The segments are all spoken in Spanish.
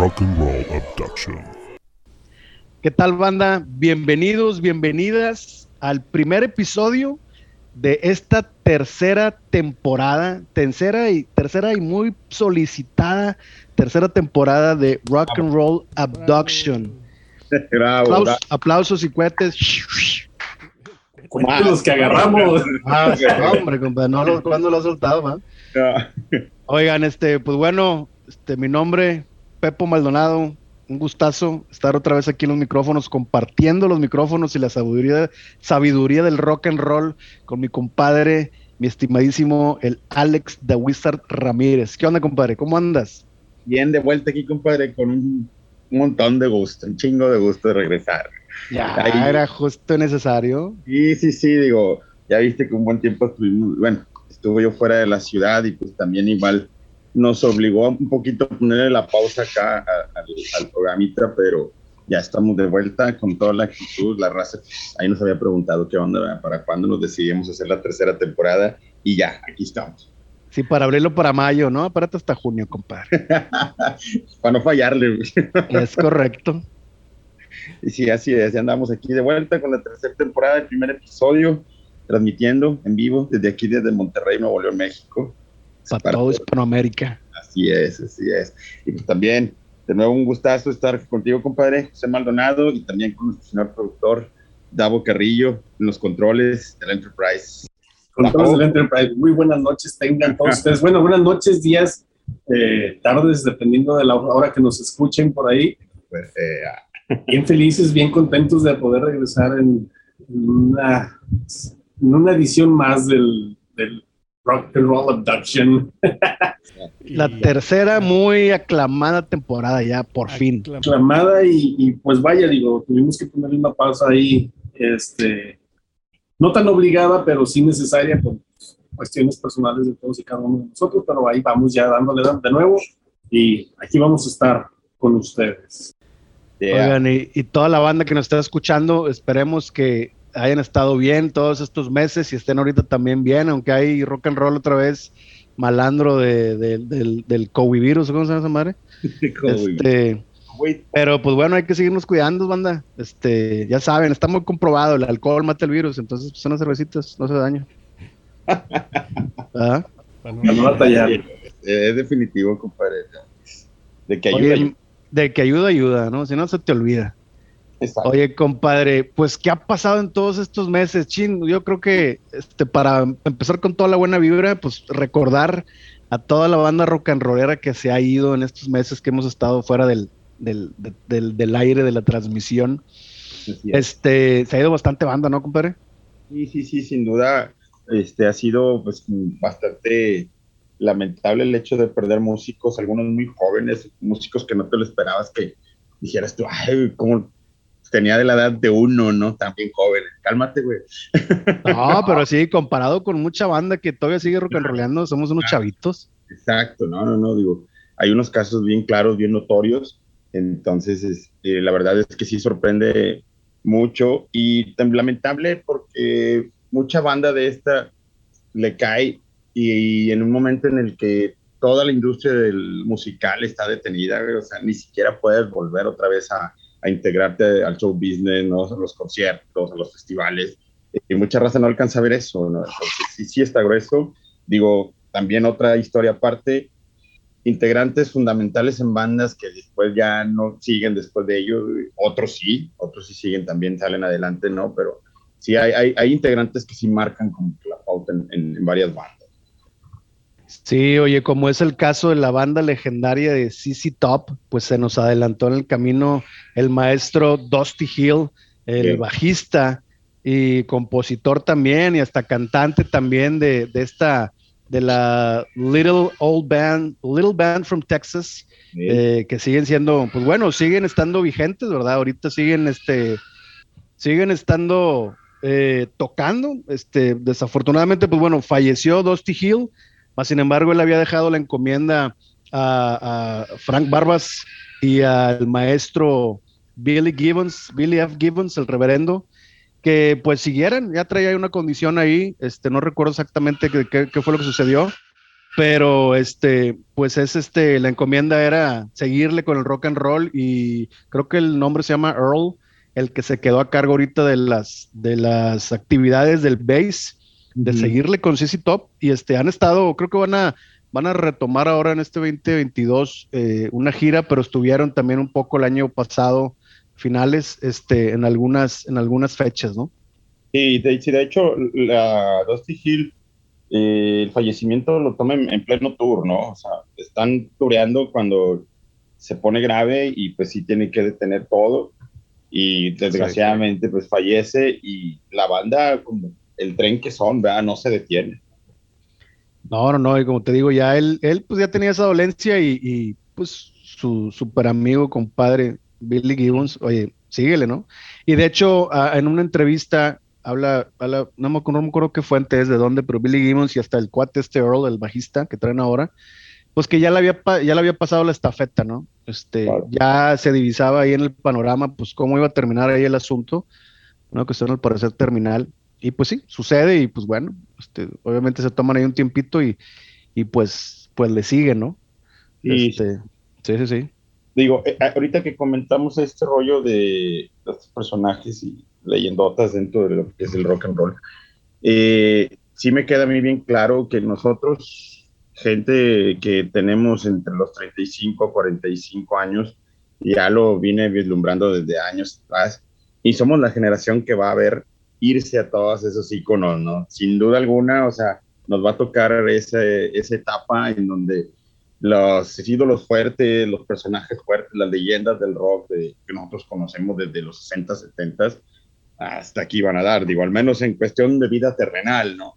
Rock and Roll Abduction. ¿Qué tal banda? Bienvenidos, bienvenidas al primer episodio de esta tercera temporada, tercera y tercera y muy solicitada tercera temporada de Rock and Roll Abduction. Bravo, Aplausos, bravo. aplausos y cohetes. Los que agarramos. Ah, hombre, compadre, no lo, ¿cuándo lo has soltado? Oigan, este, pues bueno, este, mi nombre, Pepo Maldonado, un gustazo estar otra vez aquí en los micrófonos, compartiendo los micrófonos y la sabiduría, sabiduría del rock and roll con mi compadre, mi estimadísimo, el Alex The Wizard Ramírez. ¿Qué onda, compadre? ¿Cómo andas? Bien de vuelta aquí, compadre, con un, un montón de gusto, un chingo de gusto de regresar. Ya Ahí. era justo necesario. Sí, sí, sí, digo, ya viste que un buen tiempo estuvimos, bueno, estuve yo fuera de la ciudad y pues también igual nos obligó un poquito a ponerle la pausa acá al, al programita, pero ya estamos de vuelta con toda la actitud, la raza, ahí nos había preguntado qué onda, para cuándo nos decidimos hacer la tercera temporada y ya, aquí estamos. Sí, para abrirlo para mayo, ¿no? Apárate hasta junio, compadre. para no fallarle. Es correcto. Y sí, así es, ya andamos aquí de vuelta con la tercera temporada, el primer episodio, transmitiendo en vivo desde aquí, desde Monterrey, Nuevo León, México. Para Para todo. Hispanoamérica. Así es, así es. Y pues también, de nuevo, un gustazo estar contigo, compadre, José Maldonado, y también con nuestro señor productor, Davo Carrillo, en los controles del Enterprise. Con todos del Enterprise. Muy buenas noches, tengan todos ustedes. Bueno, buenas noches, días, eh, tardes, dependiendo de la hora que nos escuchen por ahí. Pues, eh, Bien felices, bien contentos de poder regresar en, en una, en una edición más del, del Rock and Roll Abduction. La Y- tercera muy aclamada temporada ya, por fin. aclamada y, y, pues vaya, digo, tuvimos que ponerle una pausa ahí, este, no tan obligada, pero sí necesaria por cuestiones personales de todos y cada uno de nosotros, pero ahí vamos ya dándole de nuevo y aquí vamos a estar con ustedes. yeah. Oigan, y, y toda la banda que nos está escuchando, esperemos que hayan estado bien todos estos meses y estén ahorita también bien, aunque hay rock and roll otra vez malandro de, de- del, del COVID virus, ¿cómo se llama esa madre? Este, pero pues bueno, hay que seguirnos cuidando, banda. Este, ya saben, está muy comprobado, el alcohol mata el virus, entonces pues, unas cervecitas, no se daño. Para no batallar. eh, es definitivo, compadre. De que ayuda. Oye, ayuda. de que ayuda, ayuda, ¿no? Si no, se te olvida. Exacto. Oye, compadre, pues, ¿qué ha pasado en todos estos meses? Chin, yo creo que este, para empezar con toda la buena vibra, pues recordar a toda la banda rock and rollera que se ha ido en estos meses que hemos estado fuera del, del, de- del, del aire de la transmisión. Este, se ha ido bastante banda, ¿no, compadre? Sí, sí, sí, sin duda, este ha sido pues bastante lamentable el hecho de perder músicos, algunos muy jóvenes, músicos que no te lo esperabas que dijeras tú, ay, como tenía de la edad de uno, ¿no? También joven, cálmate, güey. No, pero sí, comparado con mucha banda que todavía sigue rock and rollando, somos unos chavitos. Exacto, no, no, no, digo, hay unos casos bien claros, bien notorios, entonces este, la verdad es que sí sorprende mucho y tan lamentable porque mucha banda de esta le cae y, en un momento en el que toda la industria del musical está detenida, o sea, ni siquiera puedes volver otra vez a, a integrarte al show business, ¿no? a los conciertos, a los festivales, y mucha raza no alcanza a ver eso, ¿no? Sí, está grueso. Digo, también otra historia aparte, integrantes fundamentales en bandas que después ya no siguen después de ellos, otros sí, otros sí siguen también, salen adelante, ¿no? Pero sí hay, hay, integrantes que sí marcan como la pauta en varias bandas. Sí, oye, como es el caso de la banda legendaria de CC Top, pues se nos adelantó en el camino el maestro Dusty Hill, el bajista y compositor también, y hasta cantante también de, de esta, de la Little Old Band, Little Band from Texas, eh, que siguen siendo, pues bueno, siguen estando vigentes, ¿verdad? Ahorita siguen, este, siguen estando eh, tocando, este, desafortunadamente, pues bueno, falleció Dusty Hill, mas sin embargo él había dejado la encomienda a, a Frank Barbas y al maestro Billy Gibbons, Billy F. Gibbons, el reverendo, que pues siguieran, ya traía una condición ahí, este, no recuerdo exactamente qué, fue lo que sucedió, pero este, pues es este, la encomienda era seguirle con el rock and roll y creo que el nombre se llama Earl, el que se quedó a cargo ahorita de las, de las actividades del bass, de seguirle con CC Top y este, han estado, creo que van a, van a retomar ahora en este 2022 eh, una gira, pero estuvieron también un poco el año pasado, finales, este, en algunas, en algunas fechas, ¿no? Sí, de, de hecho, la Dusty Hill, eh, el fallecimiento lo toma en, pleno tour, ¿no? O sea, están tureando cuando se pone grave y pues sí tiene que detener todo y desgraciadamente pues fallece y la banda como el tren que son, ¿verdad? No se detiene. No, no, no, y como te digo, ya él, él pues ya tenía esa dolencia y, pues su super amigo, compadre, Billy Gibbons, oye, síguele, ¿no? Y de hecho, en una entrevista habla, habla no, me, no me acuerdo qué fuente es, de dónde, pero Billy Gibbons y hasta el cuate este Earl, el bajista que traen ahora, pues que ya le había, ya le había pasado la estafeta, ¿no? Este, ya se divisaba ahí en el panorama, pues cómo iba a terminar ahí el asunto, una cuestión al parecer terminal, y pues sí, sucede y pues bueno, este, obviamente se toman ahí un tiempito y, y pues, pues le siguen, ¿no? Este, sí, sí, sí. Digo, eh, ahorita que comentamos este rollo de los personajes y leyendotas dentro de lo que es el rock and roll, eh, sí me queda a mí bien claro que nosotros, gente que tenemos entre los 35 a 45 años, ya lo vine vislumbrando desde años atrás, y somos la generación que va a ver irse a todos esos iconos, ¿no? Sin duda alguna, o sea, nos va a tocar ese, esa etapa en donde los ídolos fuertes, los personajes fuertes, las leyendas del rock que nosotros conocemos desde los 60, 70, hasta aquí van a dar, digo, al menos en cuestión de vida terrenal, ¿no?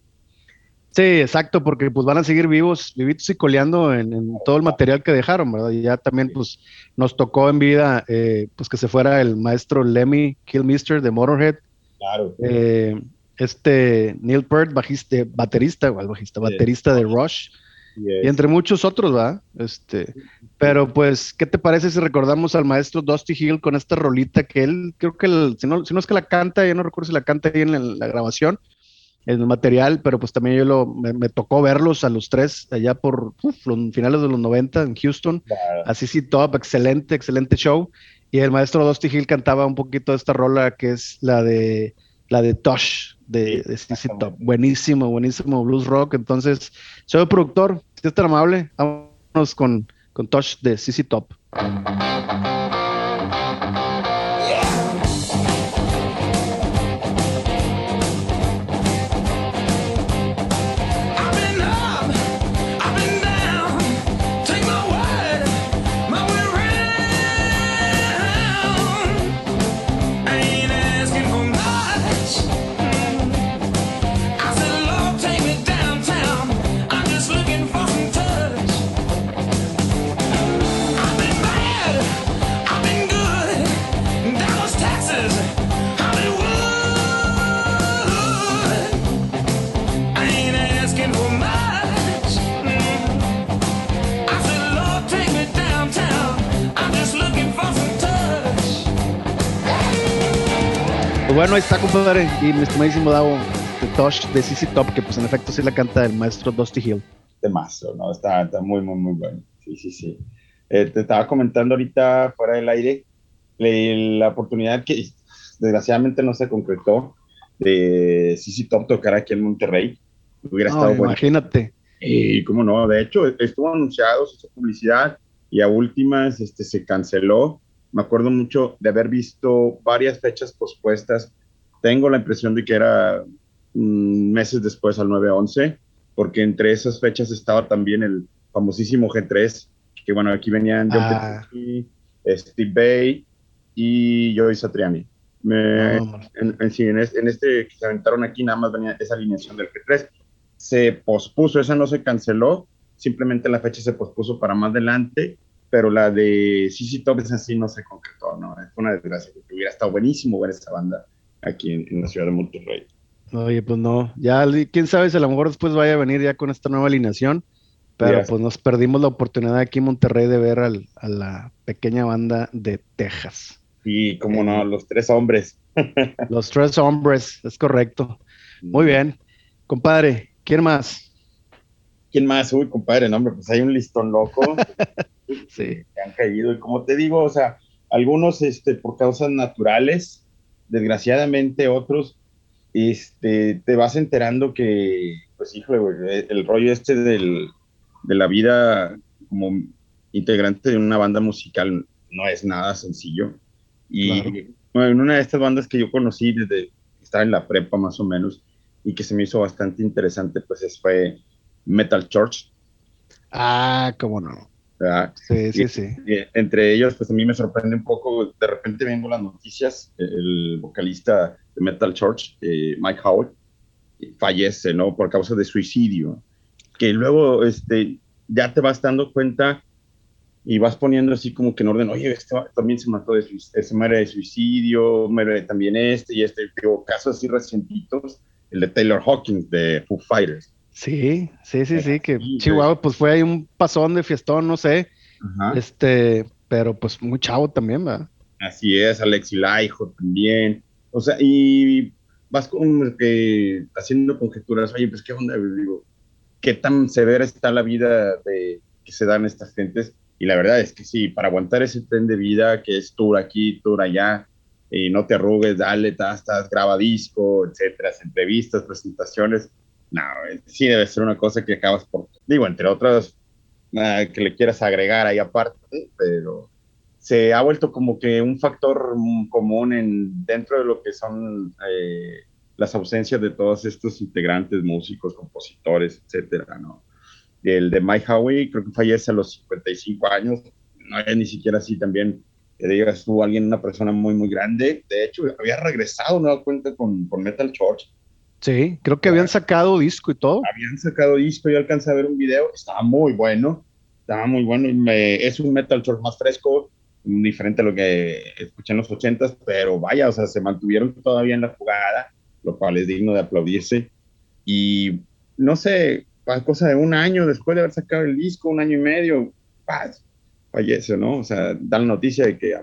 Sí, exacto, porque pues van a seguir vivos, vivitos y coleando en, todo el material que dejaron, ¿verdad? Y ya también pues nos tocó en vida eh, pues que se fuera el maestro Lemmy Killmister de Motorhead. Claro. Eh, este Neil Peart, bajista, baterista, igual bajista, baterista de Rush. Y entre muchos otros, ¿verdad? Este, pero pues, ¿qué te parece si recordamos al maestro Dusty Hill con esta rolita que él, creo que, el, si, no, si no es que la canta, ya no recuerdo si la canta ahí en la, grabación, en el material, pero pues también yo lo, me, tocó verlos a los tres allá por finales de los 90 en Houston. Así sí, top, excelente, excelente show. Y el maestro Dusty Hill cantaba un poquito de esta rola que es la de la de Tosh de, de CC Top. Buenísimo, buenísimo blues rock. Entonces, soy el productor, si es tan amable, vámonos con, con Tosh de CC Top. Bueno, ahí está, compadre. Y mi estimadísimo Davo, de Tosh de CC Top, que pues en efecto sí la canta el maestro Dusty Hill. De ¿no? Está, está, muy, muy, muy bueno. Sí, sí, sí. Eh, te estaba comentando ahorita fuera del aire la oportunidad que desgraciadamente no se concretó de CC Top tocar aquí en Monterrey. Hubiera estado bueno. Imagínate. Y cómo no, de hecho, estuvo anunciado, su publicidad y a últimas este, se canceló me acuerdo mucho de haber visto varias fechas pospuestas. Tengo la impresión de que era mm, meses después al 9-11, porque entre esas fechas estaba también el famosísimo G3, que bueno, aquí venían ah. Steve Bay y Joey Satriani. en, en, este que se aventaron aquí nada más venía esa alineación del G3. Se pospuso, esa no se canceló, simplemente la fecha se pospuso para más adelante pero la de CC Top es así, no se concretó, ¿no? Es una desgracia, porque hubiera estado buenísimo ver esta banda aquí en, la ciudad de Monterrey. Oye, pues no, ya quién sabe si a lo mejor después vaya a venir ya con esta nueva alineación, pero pues nos perdimos la oportunidad aquí en Monterrey de ver al, a la pequeña banda de Texas. Y como no, los tres hombres. los tres hombres, es correcto. Muy bien. Compadre, ¿quién más? ¿Quién más? Uy, compadre, no, hombre, pues hay un listón loco. sí. Que han caído. Y como te digo, o sea, algunos este, por causas naturales, desgraciadamente otros, este, te vas enterando que, pues, híjole, güey, el rollo este del, de la vida como integrante de una banda musical no es nada sencillo. Y bueno, en una de estas bandas que yo conocí desde estaba en la prepa más o menos y que se me hizo bastante interesante, pues fue Metal Church. Ah, cómo no. Sí, sí, sí. entre ellos, pues a mí me sorprende un poco, de repente viendo las noticias, el vocalista de Metal Church, eh, Mike Howard, fallece, ¿no? Por causa de suicidio. Que luego, este, ya te vas dando cuenta y vas poniendo así como que en orden, oye, este también se mató de suicidio, se muere de suicidio, muere también este y este, digo, casos así recientitos, el de Taylor Hawkins de Foo Fighters. Sí, sí, sí, sí, que Chihuahua, pues fue ahí un pasón de fiestón, no sé, este, pero pues muy chavo también, ¿verdad? Así es, Alexi Laiho también, o sea, y vas como que haciendo conjeturas, oye, pues qué onda, digo, qué tan severa está la vida de que se dan estas gentes, y la verdad es que sí, para aguantar ese tren de vida que es tour aquí, tour allá, y no te arrugues, dale, estás, graba disco, etcétera, entrevistas, presentaciones. No, sí debe ser una cosa que acabas por, digo, entre otras, que le quieras agregar ahí aparte, pero se ha vuelto como que un factor común en, dentro de lo que son eh, las ausencias de todos estos integrantes, músicos, compositores, etcétera, ¿no? el de Mike Howie, creo que fallece a los 55 años, no es ni siquiera así también, que digas estuvo alguien, una persona muy, muy grande, de hecho, había regresado, no cuenta, con, con Metal Church. Sí, creo que habían sacado disco y todo. Habían sacado disco, yo alcancé a ver un video, estaba muy bueno, estaba muy bueno, es un Metal Church más fresco, diferente a lo que escuché en los 80 pero vaya, o sea, se mantuvieron todavía en la jugada, lo cual es digno de aplaudirse. Y no sé, cosa de un año después de haber sacado el disco, un año y medio, paz, fallece, ¿no? O sea, da la noticia de que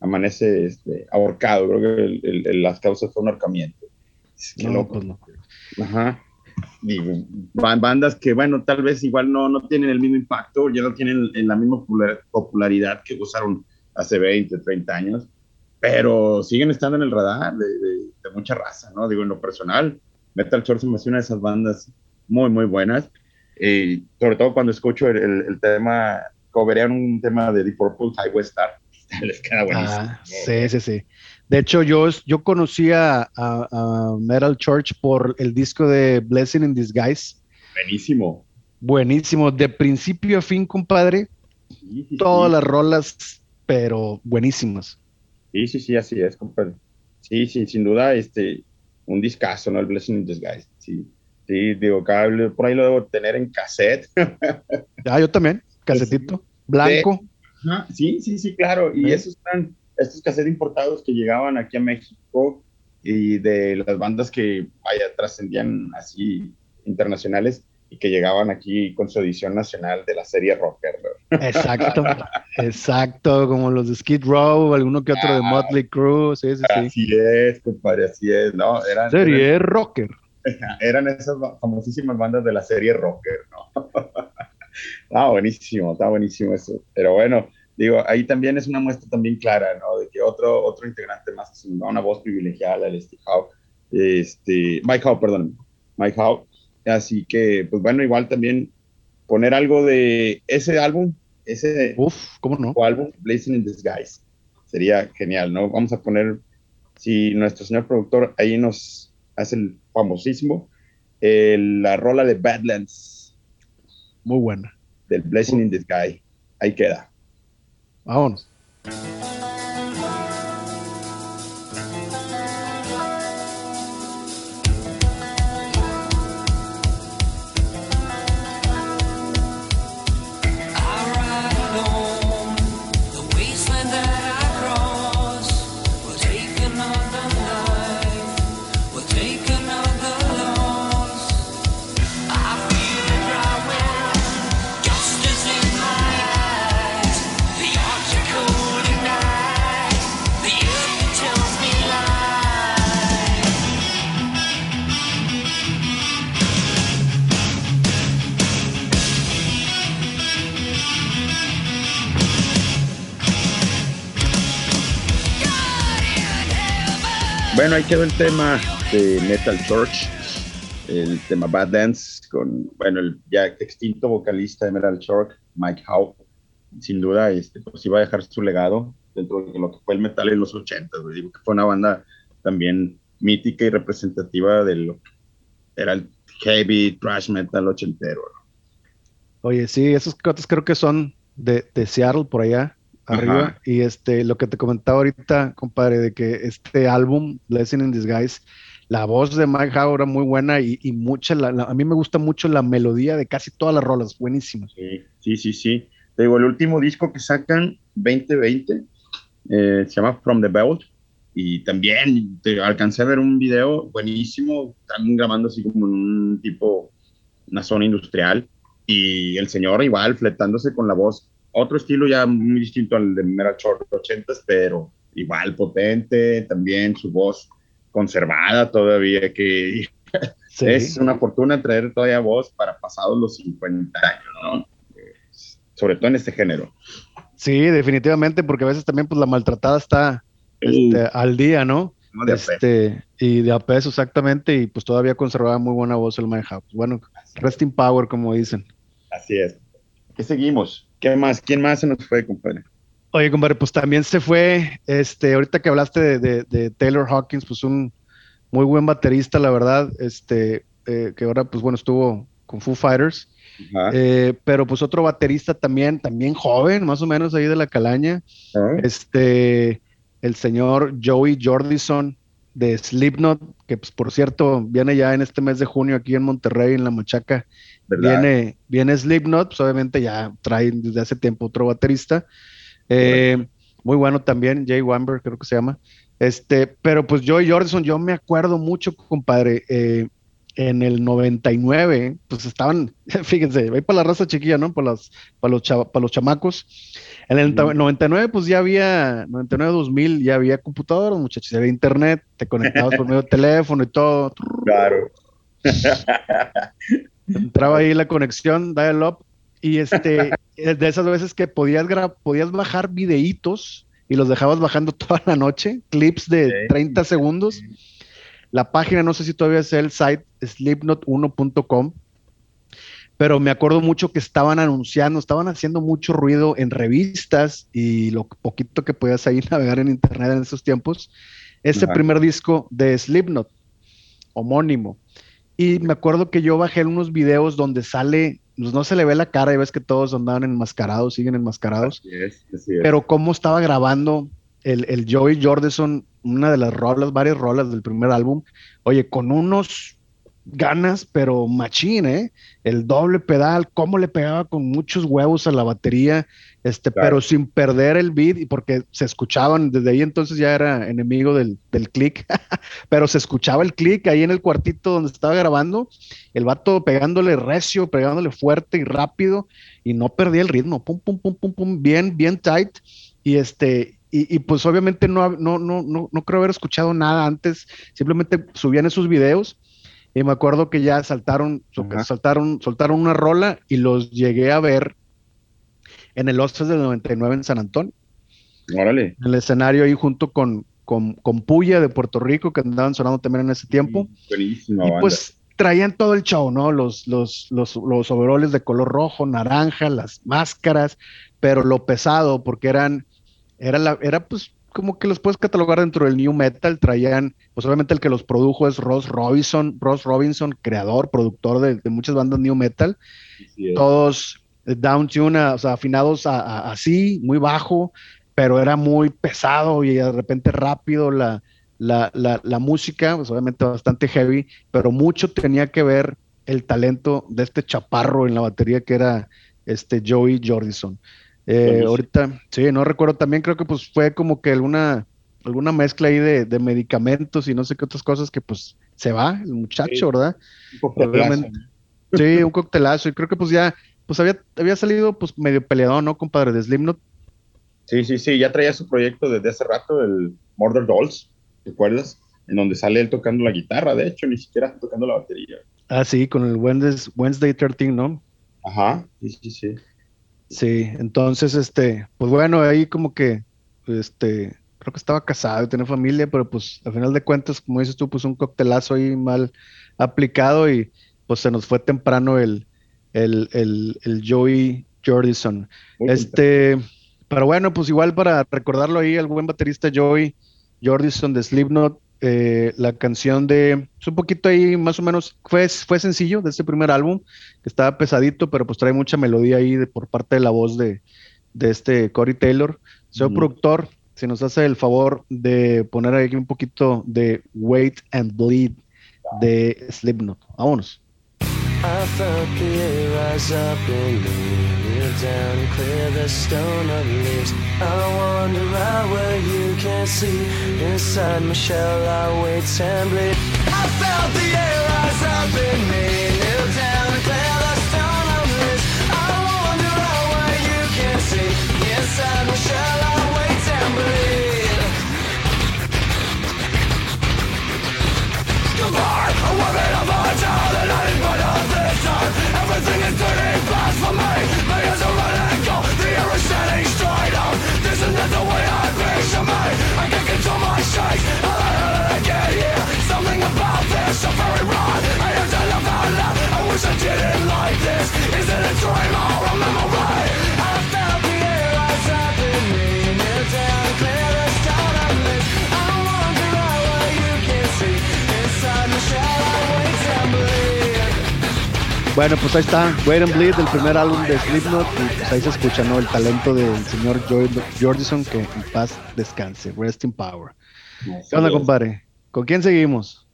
amanece este, ahorcado. Creo que el, las causas fue un ahorcamiento. Qué no, loco. Pues no. Ajá. Digo, bandas que, bueno, tal vez igual no, no tienen el mismo impacto, ya no tienen la misma popularidad que usaron hace 20, 30 años, pero siguen estando en el radar de, de, mucha raza, ¿no? Digo, en lo personal, Metal Church me hace una de esas bandas muy, muy buenas. Y sobre todo cuando escucho el, el, tema, coverían un tema de The Purple Highway Star, les queda buenísimo. Ah, sí, sí, sí. De hecho, yo, yo conocí a, Metal Church por el disco de Blessing in Disguise. Buenísimo. Buenísimo, de principio a fin, compadre. Todas las rolas, pero buenísimas. Sí, sí, sí, así es, compadre. Sí, sí, sin duda, este, un discazo, ¿no? El Blessing in Disguise, sí. Sí, digo, por ahí lo debo tener en cassette. ah, yo también, casetito, blanco. Sí, sí, sí, claro. Y esos eran estos cassettes importados que llegaban aquí a México y de las bandas que, vaya, trascendían así internacionales y que llegaban aquí con su edición nacional de la serie Rocker. Exacto, exacto, como los de Skid Row, alguno que otro de ah. Motley Crue, sí, sí, sí. Así es, compadre, así es, ¿no? Eran, serie Rocker. eran esas famosísimas bandas de la serie Rocker, ¿no? ah, buenísimo, está buenísimo eso. Pero bueno, digo, ahí también es una muestra también clara, ¿no? De que otro, otro integrante más, una voz privilegiada, el Steve Howe, este, Mike Howe, perdón, Mike Howe. Así que, pues bueno, igual también poner algo de ese álbum, ese Uf, ¿cómo no? álbum, Blazing in Disguise. Sería genial, ¿no? Vamos a poner, si nuestro señor productor ahí nos hace el famosísimo, la rola de Badlands. Muy buena. Del Blessing in the Sky. Ahí queda. Vámonos. Bueno, ahí quedó el tema de Metal Church, el tema Bad Dance, con, bueno, el ya extinto vocalista de Metal Church, Mike Howe. Sin duda, este, pues iba a dejar su legado dentro de lo que fue el metal en los 80, digo que fue una banda también mítica y representativa de lo que era el heavy thrash metal ochentero. Oye, sí, esos cotes creo que son de, de Seattle por allá arriba. Y este, lo que te comentaba ahorita, compadre, de que este álbum, Blessing in Disguise, la voz de Mike Howe era muy buena y, mucha, a mí me gusta mucho la melodía de casi todas las rolas, buenísimas. Sí, sí, sí. Te digo, el último disco que sacan, 2020, eh, se llama From the Belt. Y también te alcancé a ver un video buenísimo, también grabando así como en un tipo, una zona industrial. Y el señor igual fletándose con la voz otro estilo ya muy distinto al de Metal Short 80, pero igual potente, también su voz conservada todavía, que es una fortuna traer todavía voz para pasados los 50 años, ¿no? Sobre todo en este género. Sí, definitivamente, porque a veces también pues la maltratada está este, al día, ¿no? de este, y de a peso, exactamente, y pues todavía conservaba muy buena voz el Mike House. Bueno, resting power, como dicen. Así es. ¿Qué seguimos? ¿Qué más? ¿Quién más se nos fue, compadre? Oye, compadre, pues también se fue, este, ahorita que hablaste de, Taylor Hawkins, pues un muy buen baterista, la verdad, este, eh, que ahora, pues bueno, estuvo con Foo Fighters, eh, pero pues otro baterista también, también joven, más o menos ahí de la calaña, este, el señor Joey Jordison de Slipknot, que pues por cierto viene ya en este mes de junio aquí en Monterrey, en La Machaca, Viene, viene Slipknot, pues obviamente ya trae desde hace tiempo otro baterista. Eh, muy bueno también, Jay Wamber, creo que se llama. Este, pero pues Joey Jordison, yo me acuerdo mucho, compadre, eh, en el 99, pues estaban, fíjense, ahí para la raza chiquilla, ¿no? Para los, para los, para los chamacos. En el 99, pues ya había, 99, 2000, ya había computadoras, muchachos, ya había internet, te conectabas por medio de teléfono y todo. Claro. Entraba ahí la conexión, dial-up, y este, de esas veces que podías, podías bajar videitos y los dejabas bajando toda la noche, clips de 30 segundos. La página, no sé si todavía es el site, slipknot1.com, pero me acuerdo mucho que estaban anunciando, estaban haciendo mucho ruido en revistas y lo poquito que podías ahí navegar en internet en esos tiempos, ese primer disco de Slipknot, homónimo. Y me acuerdo que yo bajé unos videos donde sale, pues no se le ve la cara, y ves que todos andaban enmascarados, siguen enmascarados. Pero cómo estaba grabando el, el Joey Jordison, una de las rolas, varias rolas del primer álbum, oye, con unos ganas, pero machín, ¿eh? El doble pedal, cómo le pegaba con muchos huevos a la batería, este, pero sin perder el beat, y porque se escuchaban, desde ahí entonces ya era enemigo del, del click, pero se escuchaba el click ahí en el cuartito donde estaba grabando, el vato pegándole recio, pegándole fuerte y rápido, y no perdía el ritmo, pum, pum, pum, pum, pum, bien, bien tight, y este, y, pues obviamente no, no, no, no, no creo haber escuchado nada antes, simplemente subían esos videos, y me acuerdo que ya saltaron, saltaron, soltaron una rola y los llegué a ver en el Oscars del 99 en San Antonio. Órale. En el escenario ahí junto con, con, Puya de Puerto Rico, que andaban sonando también en ese tiempo. buenísimo. Y pues traían todo el show, ¿no? Los, los, los, los overoles de color rojo, naranja, las máscaras, pero lo pesado, porque eran, era la, era pues como que los puedes catalogar dentro del new metal, traían, pues obviamente el que los produjo es Ross Robinson, Ross Robinson, creador, productor de, muchas bandas new metal, todos down tune, o sea, afinados así, muy bajo, pero era muy pesado y de repente rápido la, la, la, música, pues obviamente bastante heavy, pero mucho tenía que ver el talento de este chaparro en la batería que era este Joey Jordison. Eh, ahorita, sí, no recuerdo, también creo que pues fue como que alguna, alguna mezcla ahí de, medicamentos y no sé qué otras cosas que pues se va el muchacho, ¿verdad? Un Sí, un coctelazo y creo que pues ya, pues había, había salido pues medio peleado, ¿no, compadre? De Slimnot. Sí, sí, sí, ya traía su proyecto desde hace rato, el Murder Dolls, ¿te acuerdas? En donde sale él tocando la guitarra, de hecho, ni siquiera tocando la batería. Ah, sí, con el Wednesday, Wednesday 13, ¿no? Ajá, sí, sí, sí. Sí, entonces, este, pues bueno, ahí como que, este, creo que estaba casado y tenía familia, pero pues al final de cuentas, como dices tú, pues un coctelazo ahí mal aplicado y pues se nos fue temprano el, el, el, el Joey Jordison. Este, pero bueno, pues igual para recordarlo ahí, el buen baterista Joey Jordison de Slipknot, eh, la canción de, es un poquito ahí más o menos, fue, fue sencillo de este primer álbum, que estaba pesadito, pero pues trae mucha melodía ahí de, por parte de la voz de, de este Corey Taylor. Soy productor, si nos hace el favor de poner aquí un poquito de Wait and Bleed de Slipknot. Vámonos. I down and clear the stone of leaves. I wander out where you can't see. Inside my shell, I wait and bleed. I felt the air rise up in me, clear the stone of leaves. I wander out where you can't see. Inside my shell, I wait and bleed. Goodbye, a woman of my child, bueno, pues ahí está, Wait and Bleed, el primer álbum de Slipknot, y pues ahí se escucha, ¿no? El talento del señor Jordison, que en paz descanse, rest in power. ¿Qué onda, compadre? ¿Con quién seguimos?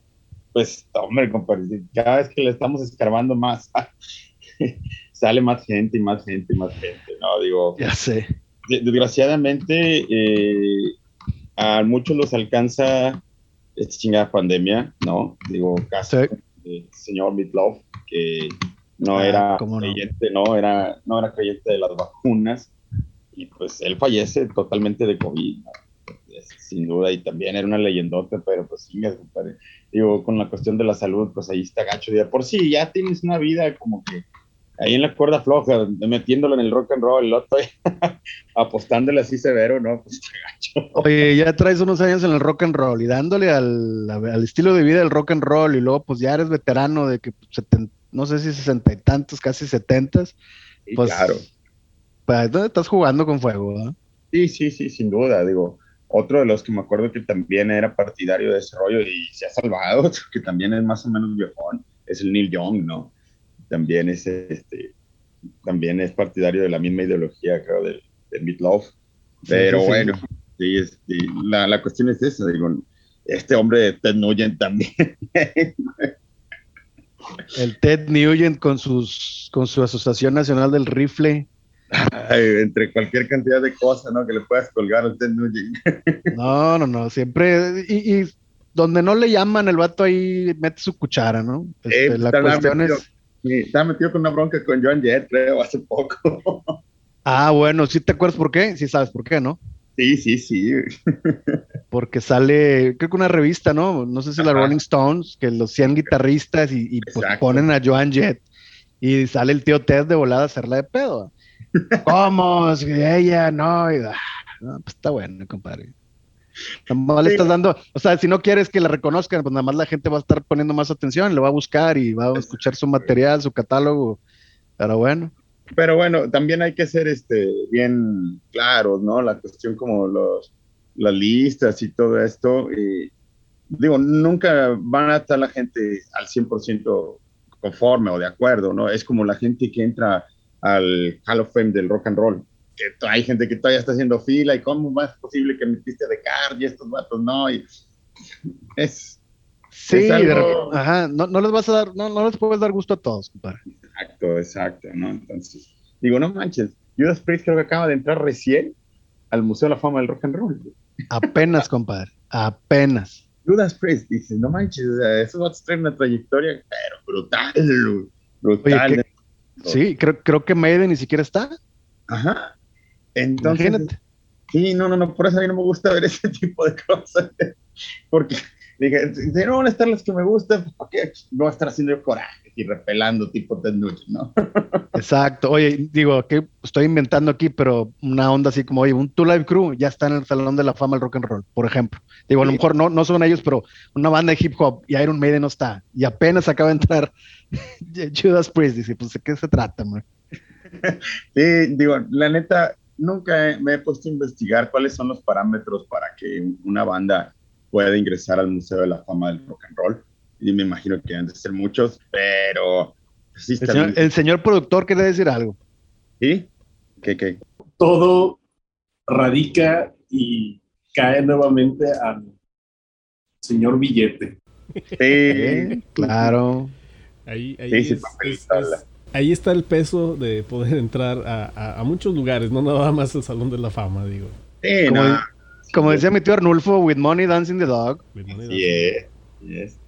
Pues, hombre, compadre, cada vez que le estamos escarbando más, sale más gente y más gente y más gente, ¿no? Digo, ya sé. Desgraciadamente, eh, a muchos los alcanza esta chingada pandemia, ¿no? Digo, caso el señor Midlove que no ah, era creyente, no? Era, no era creyente de las vacunas, y pues él fallece totalmente de COVID, sin duda, y también era una leyendota, pero pues sí, digo, con la cuestión de la salud, pues ahí está gacho, de por sí, ya tienes una vida como que ahí en la cuerda floja, metiéndolo en el rock and roll, el otro apostándole así severo, ¿no? Pues gacho. Oye, ya traes unos años en el rock and roll y dándole al, al, estilo de vida del rock and roll y luego pues ya eres veterano de que se te no sé si sesenta y tantos, casi setentas. Pues, claro. Pues, estás jugando con fuego, Sí, sí, sí, sin duda. Digo, otro de los que me acuerdo que también era partidario de ese rollo y se ha salvado, que también es más o menos viejón, es el Neil Young, ¿no? También es, este, también es partidario de la misma ideología, creo, del, del Love. Pero bueno, sí, este, la, la cuestión es esa, digo, este hombre Ted Nugent también El Ted Nugent con, sus, con su Asociación Nacional del Rifle. Entre cualquier cantidad de cosas, ¿no? Que le puedas colgar al Ted Nugent. no, no, no, siempre. Y, donde no le llaman, el vato ahí mete su cuchara, ¿no? Este, la cuestión metido, es. estaba metido con una bronca con Joan Jett, creo, hace poco. ah, bueno, ¿sí te acuerdas por qué? Sí sabes por qué, ¿no? Sí, sí, sí. Porque sale, creo que una revista, ¿no? No sé si la Rolling Stones, que los 100 guitarristas y, pues ponen a Joan Jett y sale el tío Ted de volada a hacerla de pedo. ¿Cómo? Ella, no, y, ah, no, pues está bueno, compadre. Nada le estás dando, o sea, si no quieres que la reconozcan, pues nada más la gente va a estar poniendo más atención, le va a buscar y va a escuchar su material, su catálogo. Pero bueno. Pero bueno, también hay que ser este, bien claros, ¿no? La cuestión como los, las listas y todo esto. Y, digo, nunca van a estar la gente al 100% conforme o de acuerdo, ¿no? Es como la gente que entra al Hall of Fame del rock and roll. Que hay gente que todavía está haciendo fila y cómo es posible que metiste de card y estos vatos no. Y es. Sí, ajá, no, no, les vas a dar, no, no les puedes dar gusto a todos, compadre. Exacto, exacto, ¿no? Entonces, digo, no manches, Judas Priest creo que acaba de entrar recién al Museo de la Fama del Rock and Roll. Apenas, compadre, apenas. Judas Priest dice, no manches, eso va a traer una trayectoria, pero brutal, brutal. Sí, creo, creo que Maiden ni siquiera está. Ajá. Entonces, Sí, no, no, no, por eso a mí no me gusta ver ese tipo de cosas. Porque dije, no van a estar las que me gustan, pues, ¿para qué? No va a estar haciendo coraje y repelando tipo Ted ¿no? Exacto. Oye, digo, que estoy inventando aquí, pero una onda así como, oye, un Two Live Crew ya está en el Salón de la Fama del Rock and Roll, por ejemplo. Digo, a lo mejor no, no son ellos, pero una banda de hip hop y Iron Maiden no está. Y apenas acaba de entrar Judas Priest. Dice, pues, ¿de qué se trata, man? Sí, digo, la neta, nunca me he puesto a investigar cuáles son los parámetros para que una banda pueda ingresar al Museo de la Fama del Rock and Roll. Y me imagino que han de ser muchos, pero... Sí el, señor, productor quiere decir algo. ¿Sí? ¿Qué, qué? Todo radica y cae nuevamente al señor Billete. Sí, claro. Ahí, ahí, ahí está el peso de poder entrar a, a, muchos lugares, no nada más el Salón de la Fama, digo. Sí, no. Como decía mi tío Arnulfo, with money dancing the dog. Yeah, yes.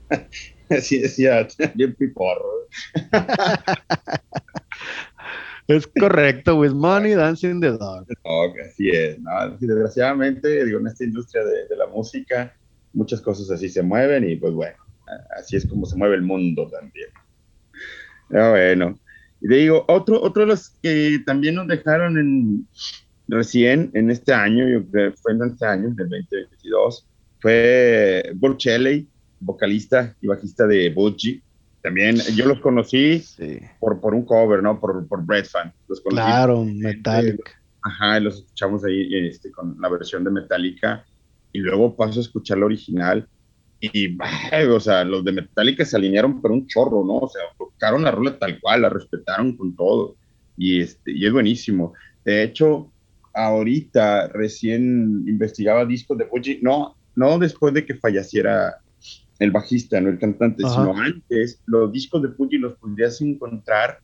Así decía, bien piporro. es correcto, with money dancing the dog. así es. ¿no? Desgraciadamente, digo, en esta industria de, de, la música, muchas cosas así se mueven y pues bueno, así es como se mueve el mundo también. Pero bueno, y digo, otro, otro de los que también nos dejaron en, recién en este año, yo creo fue en este año, del 2022, fue Burchelli, vocalista y bajista de Budgie. También yo los conocí por, por un cover, ¿no? Por, por Bread Fan. Los conocí claro, Metallica. Ajá, los escuchamos ahí este, con la versión de Metallica y luego paso a escuchar la original y, o sea, los de Metallica se alinearon por un chorro, ¿no? O sea, tocaron la rola tal cual, la respetaron con todo y, este, y es buenísimo. De hecho, ahorita recién investigaba discos de Fuji, no, no después de que falleciera el bajista, no el cantante, sino antes, los discos de Fuji los podrías encontrar,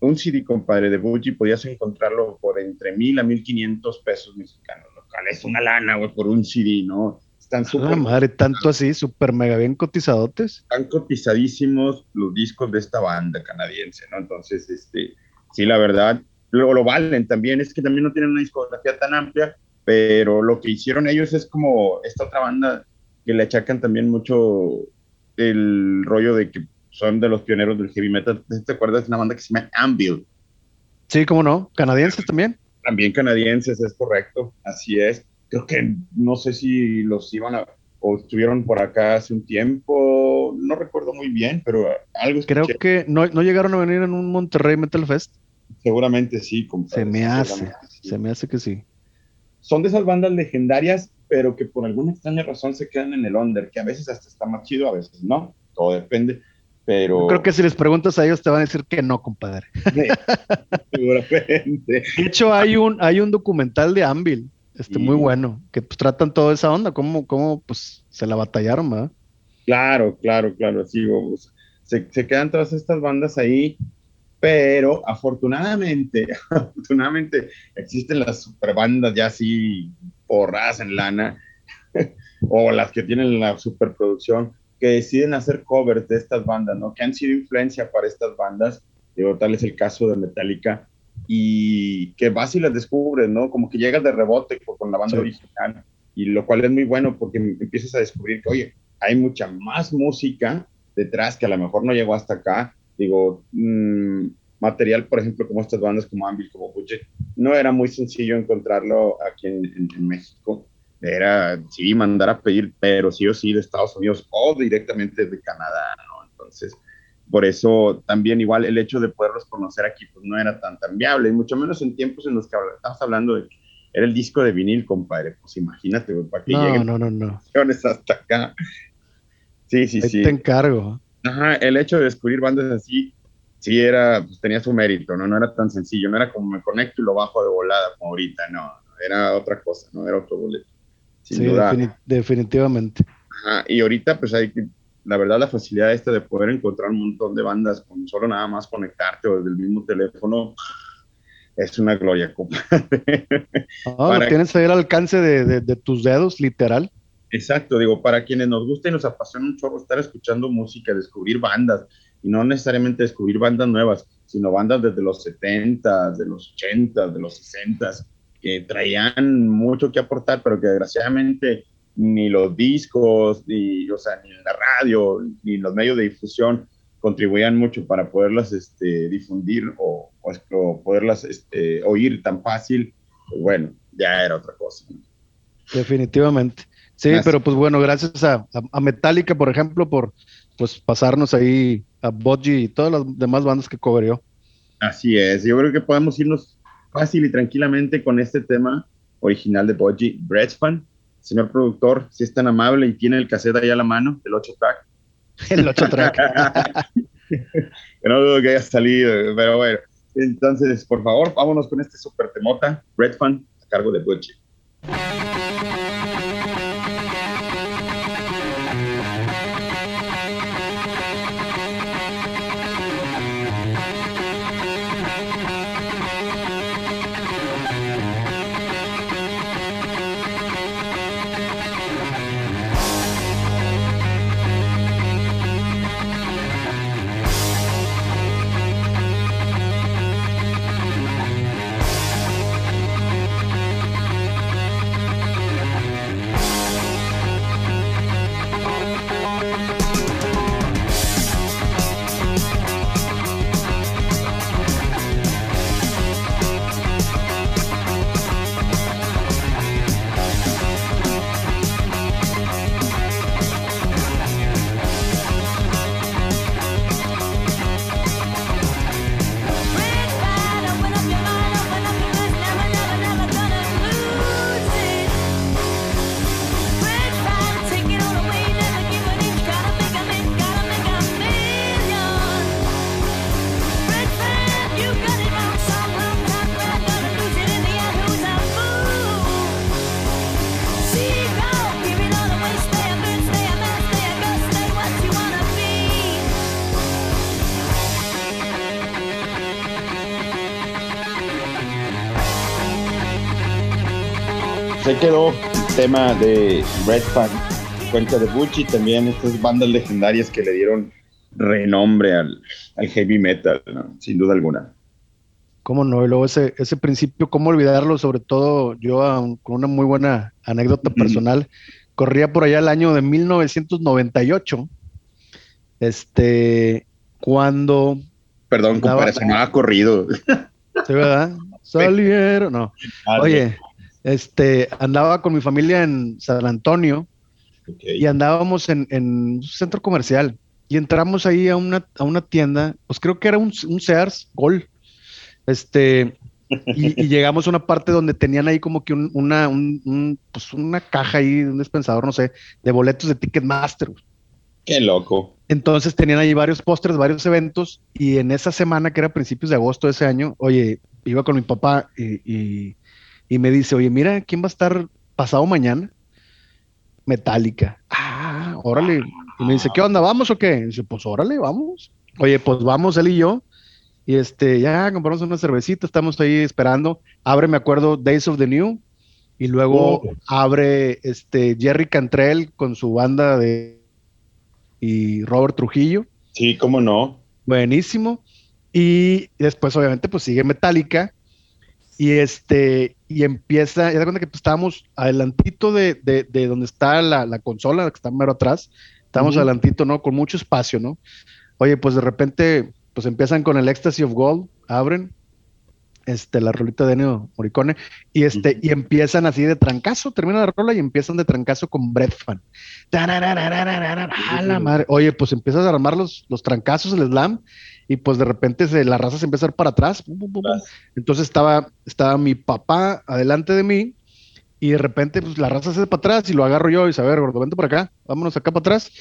un CD, compadre, de Fuji, podías encontrarlo por entre mil a mil quinientos pesos mexicanos, lo cual es una lana, güey, por un CD, ¿no? Están súper... madre, tanto así, súper mega bien cotizadotes. Están cotizadísimos los discos de esta banda canadiense, ¿no? Entonces, este, sí, la verdad, lo, lo valen también, es que también no tienen una discografía tan amplia, pero lo que hicieron ellos es como esta otra banda que le achacan también mucho el rollo de que son de los pioneros del heavy metal. ¿Te acuerdas de una banda que se llama Anvil? Sí, cómo no, canadienses también. También canadienses, es correcto, así es. Creo que no sé si los iban a, o estuvieron por acá hace un tiempo, no recuerdo muy bien, pero algo Creo que no, no llegaron a venir en un Monterrey Metal Fest. Seguramente sí, Se me hace, se me hace que sí. Son de esas bandas legendarias, pero que por alguna extraña razón se quedan en el under, que a veces hasta está más chido, a veces no, todo depende. Pero... creo que si les preguntas a ellos te van a decir que no, compadre. seguramente. De hecho, hay un, hay un documental de Anvil, este, muy bueno, que pues, tratan toda esa onda, cómo, cómo pues, se la batallaron, ¿verdad? Claro, claro, claro, sí, se, se quedan todas estas bandas ahí pero afortunadamente, afortunadamente existen las superbandas ya así porras en lana, o las que tienen la superproducción, que deciden hacer covers de estas bandas, ¿no? Que han sido influencia para estas bandas, digo, tal es el caso de Metallica, y que vas y las descubres, ¿no? Como que llegas de rebote con la banda original, y lo cual es muy bueno porque empiezas a descubrir que, oye, hay mucha más música detrás que a lo mejor no llegó hasta acá, digo, mmm, material, por ejemplo, como estas bandas como Anvil, como Budget, no era muy sencillo encontrarlo aquí en, México. Era, sí, mandar a pedir, pero sí o sí de Estados Unidos o directamente de Canadá, ¿no? Entonces, por eso también igual el hecho de poderlos conocer aquí, pues no era tan, tan viable, y mucho menos en tiempos en los que estamos hablando de era el disco de vinil, compadre, pues imagínate, para que no, lleguen no, no, no. hasta acá. Sí, sí, sí. te encargo. Ajá, el hecho de descubrir bandas así, sí era, pues tenía su mérito, ¿no? No era tan sencillo, no era como me conecto y lo bajo de volada como ahorita, no, era otra cosa, ¿no? Era otro boleto. sí, definitivamente. Ajá, y ahorita pues hay que, la verdad la facilidad esta de poder encontrar un montón de bandas con solo nada más conectarte o desde el mismo teléfono, es una gloria, compadre. Ah, tienes ahí al alcance de, de tus dedos, literal. Exacto, digo, para quienes nos gusta y nos apasiona un chorro estar escuchando música, descubrir bandas, y no necesariamente descubrir bandas nuevas, sino bandas desde los 70, de los 80, de los 60, que traían mucho que aportar, pero que desgraciadamente ni los discos, ni, o sea, ni la radio, ni los medios de difusión contribuían mucho para poderlas este, difundir o, poderlas este, oír tan fácil, pues bueno, ya era otra cosa. Definitivamente. Sí, pero pues bueno, gracias a, a, Metallica, por ejemplo, por pues pasarnos ahí a Bodgy y todas las demás bandas que cobrió. Así es, yo creo que podemos irnos fácil y tranquilamente con este tema original de Bodgy, Fan. Señor productor, si es tan amable y tiene el cassette ahí a la mano, el 8 track. El 8 track. no dudo que haya salido, pero bueno. Entonces, por favor, vámonos con este super temota, Fan, a cargo de Bodgy. Se quedó el tema de Red Fan, cuenta de Bucci, también estas bandas legendarias que le dieron renombre al, heavy metal, sin duda alguna. ¿Cómo no? Y luego ese, ese principio, ¿cómo olvidarlo? Sobre todo yo con una muy buena anécdota personal. Corría por allá el año de 1998. Este, cuando... Perdón, comparación, ha corrido. Sí, ¿verdad? Salieron, no. Oye, este, andaba con mi familia en San Antonio y andábamos en, un centro comercial y entramos ahí a una, a una tienda, pues creo que era un, un Sears Gold. Este, y, llegamos a una parte donde tenían ahí como que una, pues una caja ahí, un dispensador, no sé, de boletos de Ticketmaster. Qué loco. Entonces tenían ahí varios pósters, varios eventos, y en esa semana, que era principios de agosto de ese año, oye, iba con mi papá y y me dice, oye, mira, ¿quién va a estar pasado mañana? Metallica. Ah, órale. Y me dice, ¿qué onda? ¿Vamos o qué? Y dice, pues órale, vamos. Oye, pues vamos él y yo. Y este, ya compramos una cervecita, estamos ahí esperando. Abre, me acuerdo, Days of the New. Y luego oh. abre este Jerry Cantrell con su banda de y Robert Trujillo. Sí, cómo no. Buenísimo. Y después, obviamente, pues sigue Metallica. Y este, y empieza, ya de cuenta que pues, estábamos adelantito de, de, donde está la, la, consola, que está mero atrás, estábamos adelantito, ¿no? Con mucho espacio, ¿no? Oye, pues de repente, pues empiezan con el Ecstasy of Gold, abren, este, la rolita de Ennio Morricone, y este, y empiezan así de trancazo, termina la rola y empiezan de trancazo con Breath Fan. la madre. Oye, pues empiezas a armar los, los trancazos, el slam, y pues de repente se, la raza se empieza a ir para atrás. Entonces estaba, estaba mi papá adelante de mí y de repente pues la raza se para atrás y lo agarro yo y dice, a ver, gordo, vente por acá, vámonos acá para atrás.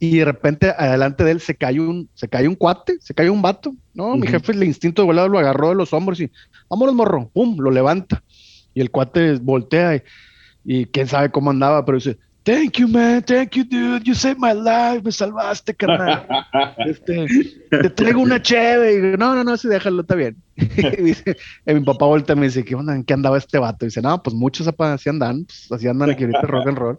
Y de repente adelante de él se cae un, se cae un cuate, se cae un vato. No, mi jefe el instinto de volado lo agarró de los hombros y vámonos morro, pum, lo levanta. Y el cuate voltea y, y quién sabe cómo andaba, pero dice, Thank you, man. Thank you, dude. You saved my life. Me salvaste, carnal. Este, te traigo una chévere. Y no, no, no, sí, déjalo, está bien. y, dice, mi papá voltea y me dice, ¿qué onda? ¿En qué andaba este vato? Y dice, no, pues muchos así andan, pues, así andan aquí ahorita rock and roll.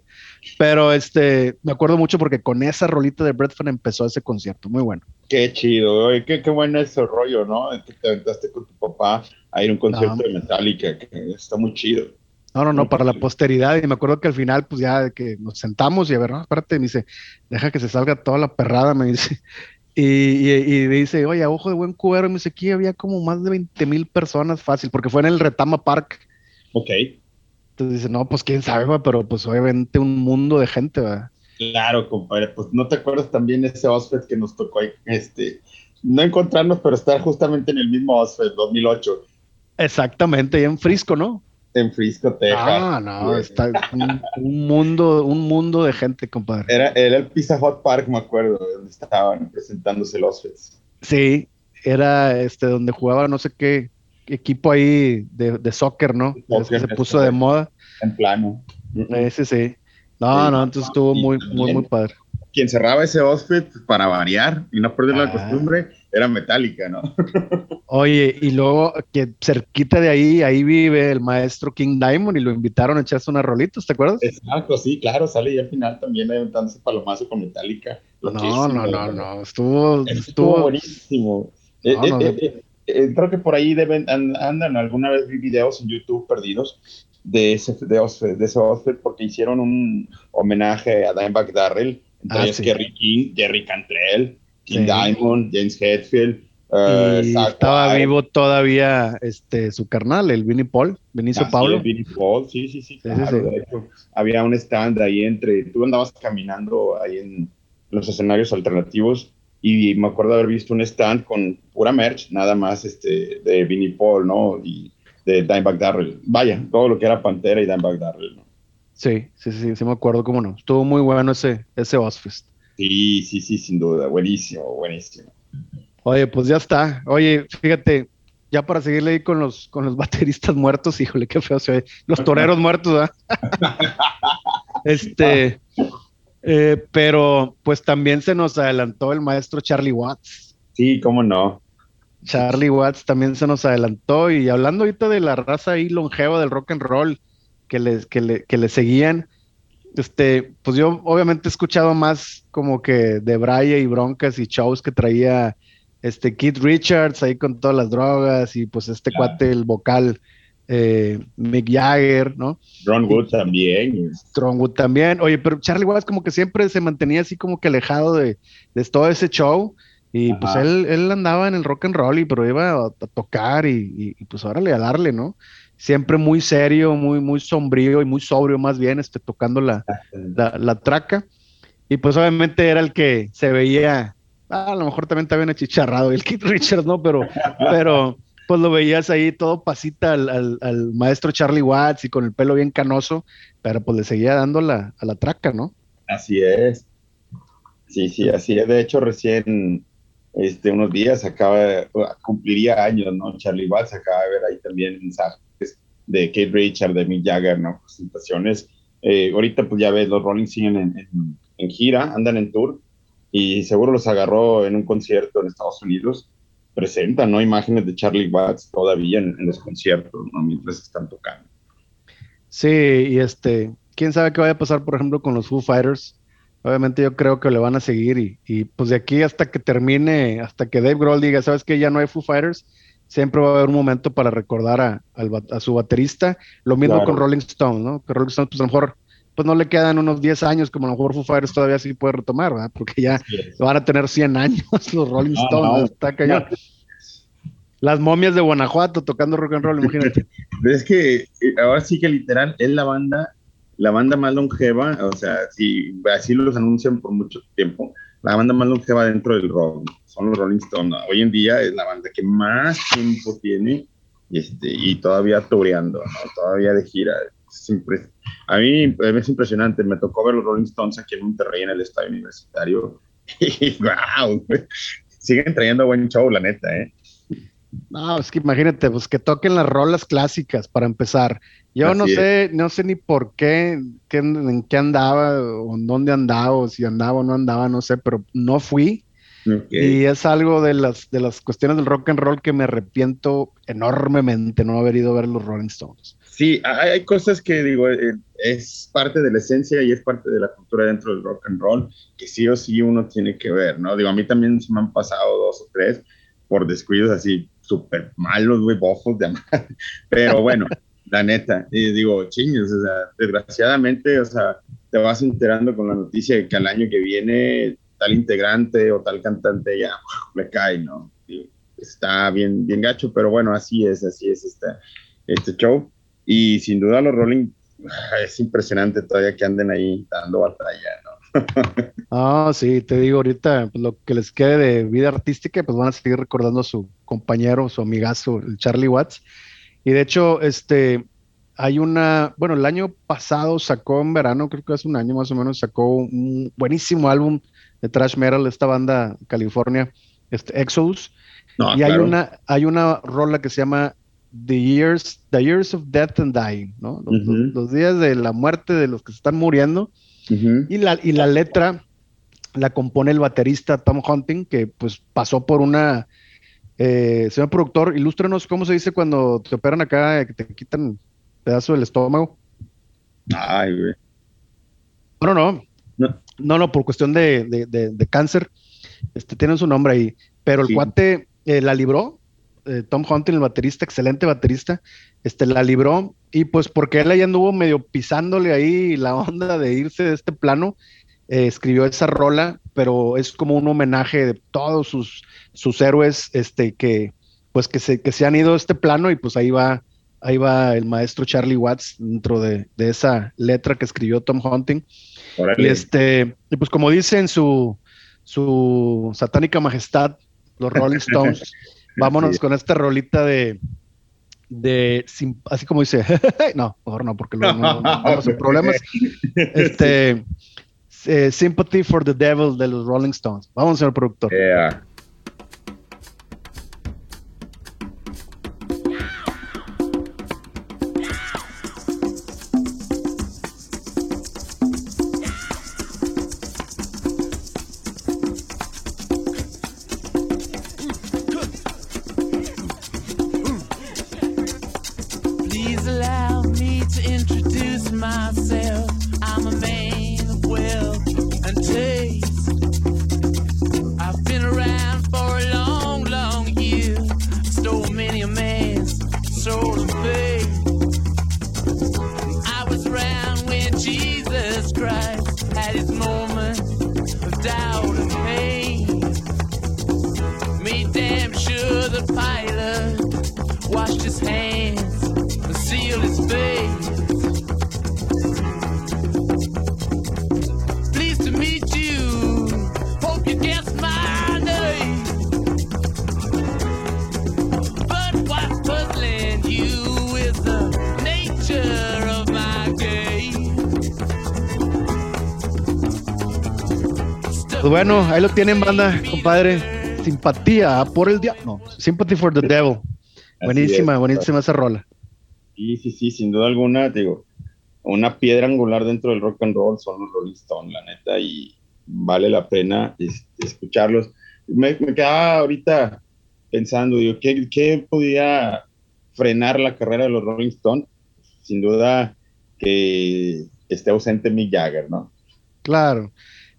Pero este, me acuerdo mucho porque con esa rolita de Bradford empezó ese concierto. Muy bueno. Qué chido, qué, qué bueno ese rollo, ¿no? Que te aventaste con tu papá a ir a un concierto de Metallica, que está muy chido. No, no, no, para la posteridad. Y me acuerdo que al final, pues ya que nos sentamos y a ver, no, espérate, me dice, deja que se salga toda la perrada, me dice. Y, y, dice, oye, ojo de buen cubero, me dice, aquí había como más de 20 mil personas fácil, porque fue en el Retama Park. Ok. Entonces dice, no, pues quién sabe, pero pues obviamente un mundo de gente, ¿verdad? Claro, compadre, pues no te acuerdas también ese Osfed que nos tocó, este, no encontrarnos, pero estar justamente en el mismo Osfed 2008. Exactamente, ahí en Frisco, ¿no? En Frisco, Texas. Ah, no, está un, mundo, un mundo de gente, compadre. Era, era, el Pizza Hot Park, me acuerdo, donde estaban presentándose los Osfeds. Sí, era este donde jugaba no sé qué equipo ahí de, de soccer, ¿no? que se puso de moda. En plano. Ese sí. No, no, entonces estuvo muy, muy, muy padre. Quien cerraba ese outfit para variar y no perder la ah. costumbre era Metallica, ¿no? Oye, y luego que cerquita de ahí, ahí vive el maestro King Diamond y lo invitaron a echarse unas rolitos, ¿te acuerdas? Exacto, sí, claro, sale ya al final también aventándose palomazo con Metallica. No, no, no, no, estuvo, estuvo, buenísimo. Eh, eh, eh, creo que por ahí deben, andan, alguna vez vi videos en YouTube perdidos de ese, de, de ese porque hicieron un homenaje a Dimebag Darrell, entre ah, King, Jerry Cantrell, King Diamond, James Hetfield. Uh, estaba vivo todavía este su carnal, el Vinnie Paul, Vinicio Paulo. Vinnie Paul, sí, sí, sí. Claro, de hecho, había un stand ahí entre, tú andabas caminando ahí en los escenarios alternativos y me acuerdo haber visto un stand con pura merch, nada más este, de Vinnie Paul, ¿no? Y de Dimebag Darrell. Vaya, todo lo que era Pantera y Dimebag Darrell, ¿no? Sí, sí, sí, sí me acuerdo, cómo no. Estuvo muy bueno ese, ese Ozfest. Sí, sí, sí, sin duda. Buenísimo, buenísimo. Oye, pues ya está. Oye, fíjate, ya para seguirle ahí con los, con los bateristas muertos, híjole, qué feo se ve. Los toreros muertos, este, eh, pero pues también se nos adelantó el maestro Charlie Watts. Sí, cómo no. Charlie Watts también se nos adelantó y hablando ahorita de la raza ahí longeva del rock and roll que que le, que le seguían, este, pues yo obviamente he escuchado más como que de Braille y broncas y shows que traía este Keith Richards ahí con todas las drogas y pues este cuate, el vocal eh, Mick Jagger, ¿no? Ron Wood también. Ron Wood también. Oye, pero Charlie Watts como que siempre se mantenía así como que alejado de, de todo ese show y pues él, él andaba en el rock and roll, y, pero iba a, tocar y, y, pues órale a darle, ¿no? Siempre muy serio, muy, muy sombrío y muy sobrio más bien, este, tocando la, la, traca. Y pues obviamente era el que se veía, a lo mejor también estaba bien achicharrado el Keith Richards, ¿no? Pero, pero pues lo veías ahí todo pasita al, al, maestro Charlie Watts y con el pelo bien canoso, pero pues le seguía dando la, a la traca, ¿no? Así es. Sí, sí, así es. De hecho, recién este, unos días, acaba, cumpliría años, ¿no? Charlie Watts acaba de ver ahí también mensajes de Kate Richard, de Mick Jagger, ¿no? Presentaciones. Eh, ahorita, pues ya ves, los Rolling siguen en, en, gira, andan en tour, y seguro los agarró en un concierto en Estados Unidos. Presentan, ¿no? Imágenes de Charlie Watts todavía en, los conciertos, ¿no? Mientras están tocando. Sí, y este, quién sabe qué vaya a pasar, por ejemplo, con los Foo Fighters obviamente yo creo que le van a seguir y, pues de aquí hasta que termine, hasta que Dave Grohl diga, sabes que ya no hay Foo Fighters, siempre va a haber un momento para recordar a, su baterista. Lo mismo con Rolling Stone, ¿no? Que Rolling Stone, pues a lo mejor, pues no le quedan unos 10 años, como a lo mejor Foo Fighters todavía sí puede retomar, ¿verdad? Porque ya van a tener 100 años los Rolling Stones, está Las momias de Guanajuato tocando rock and roll, imagínate. Es que eh, ahora sí que literal es la banda la banda más longeva, o sea, si así los anuncian por mucho tiempo, la banda más longeva dentro del rock son los Rolling Stones. Hoy en día es la banda que más tiempo tiene este, y todavía toureando, todavía de gira. a mí es impresionante, me tocó ver los Rolling Stones aquí en Monterrey en el estadio universitario wow, siguen trayendo buen show, la neta, ¿eh? No, es que imagínate, pues que toquen las rolas clásicas para empezar. Yo no sé, no sé ni por qué, en qué andaba, o en dónde andaba, o si andaba o no andaba, no sé, pero no fui. Y es algo de las, de las cuestiones del rock and roll que me arrepiento enormemente no haber ido a ver los Rolling Stones. Sí, hay, cosas que digo, eh, es parte de la esencia y es parte de la cultura dentro del rock and roll que sí o sí uno tiene que ver, ¿no? Digo, a mí también se me han pasado dos o tres por descuidos así súper malos, güey, bofos de amar. Pero bueno, la neta. Y digo, chingos, o sea, desgraciadamente, o sea, te vas enterando con la noticia de que al año que viene tal integrante o tal cantante ya me cae, ¿no? está bien, bien gacho, pero bueno, así es, así es este, este show. Y sin duda los Rolling es impresionante todavía que anden ahí dando batalla, ¿no? ah, sí, te digo ahorita, pues, lo que les quede de vida artística, pues van a seguir recordando su compañero, su amigazo, el Charlie Watts. Y de hecho, este, hay una, bueno, el año pasado sacó en verano, creo que hace un año más o menos, sacó un buenísimo álbum de thrash metal, esta banda California, este, Exodus. y hay una, hay una rola que se llama The Years, The Years of Death and Dying, ¿no? Los, días de la muerte de los que se están muriendo. y, la, y la letra la compone el baterista Tom Hunting, que pues pasó por una eh, señor productor, ilústrenos cómo se dice cuando te operan acá, que te quitan pedazo del estómago. Ay, güey. No, no, no, no, por cuestión de, cáncer, este, tienen su nombre ahí, pero el cuate eh, la libró, eh, Tom Hunting, el baterista, excelente baterista, este, la libró, y pues porque él ahí anduvo medio pisándole ahí la onda de irse de este plano, escribió esa rola, pero es como un homenaje de todos sus sus héroes este, que, pues que, se, que se han ido a este plano y pues ahí va, ahí va el maestro Charlie Watts dentro de, esa letra que escribió Tom Hunting. Y este, y pues como dice en su, su satánica majestad, los Rolling Stones, vámonos con esta rolita de, de así como dice, no, mejor no, porque luego no, vamos a problemas. Este, eh, Sympathy for the Devil de los Rolling Stones. Vamos, señor productor. Bueno, ahí lo tienen, banda, compadre. Simpatía por el diablo. No, Sympathy for the Devil. buenísima, buenísima esa rola. Sí, sí, sí, sin duda alguna, digo, una piedra angular dentro del rock and roll son los Rolling Stones, la neta, y vale la pena este, escucharlos. Me, quedaba ahorita pensando, digo, ¿qué, ¿qué podía frenar la carrera de los Rolling Stones? Sin duda que esté ausente Mick Jagger, ¿no? Claro.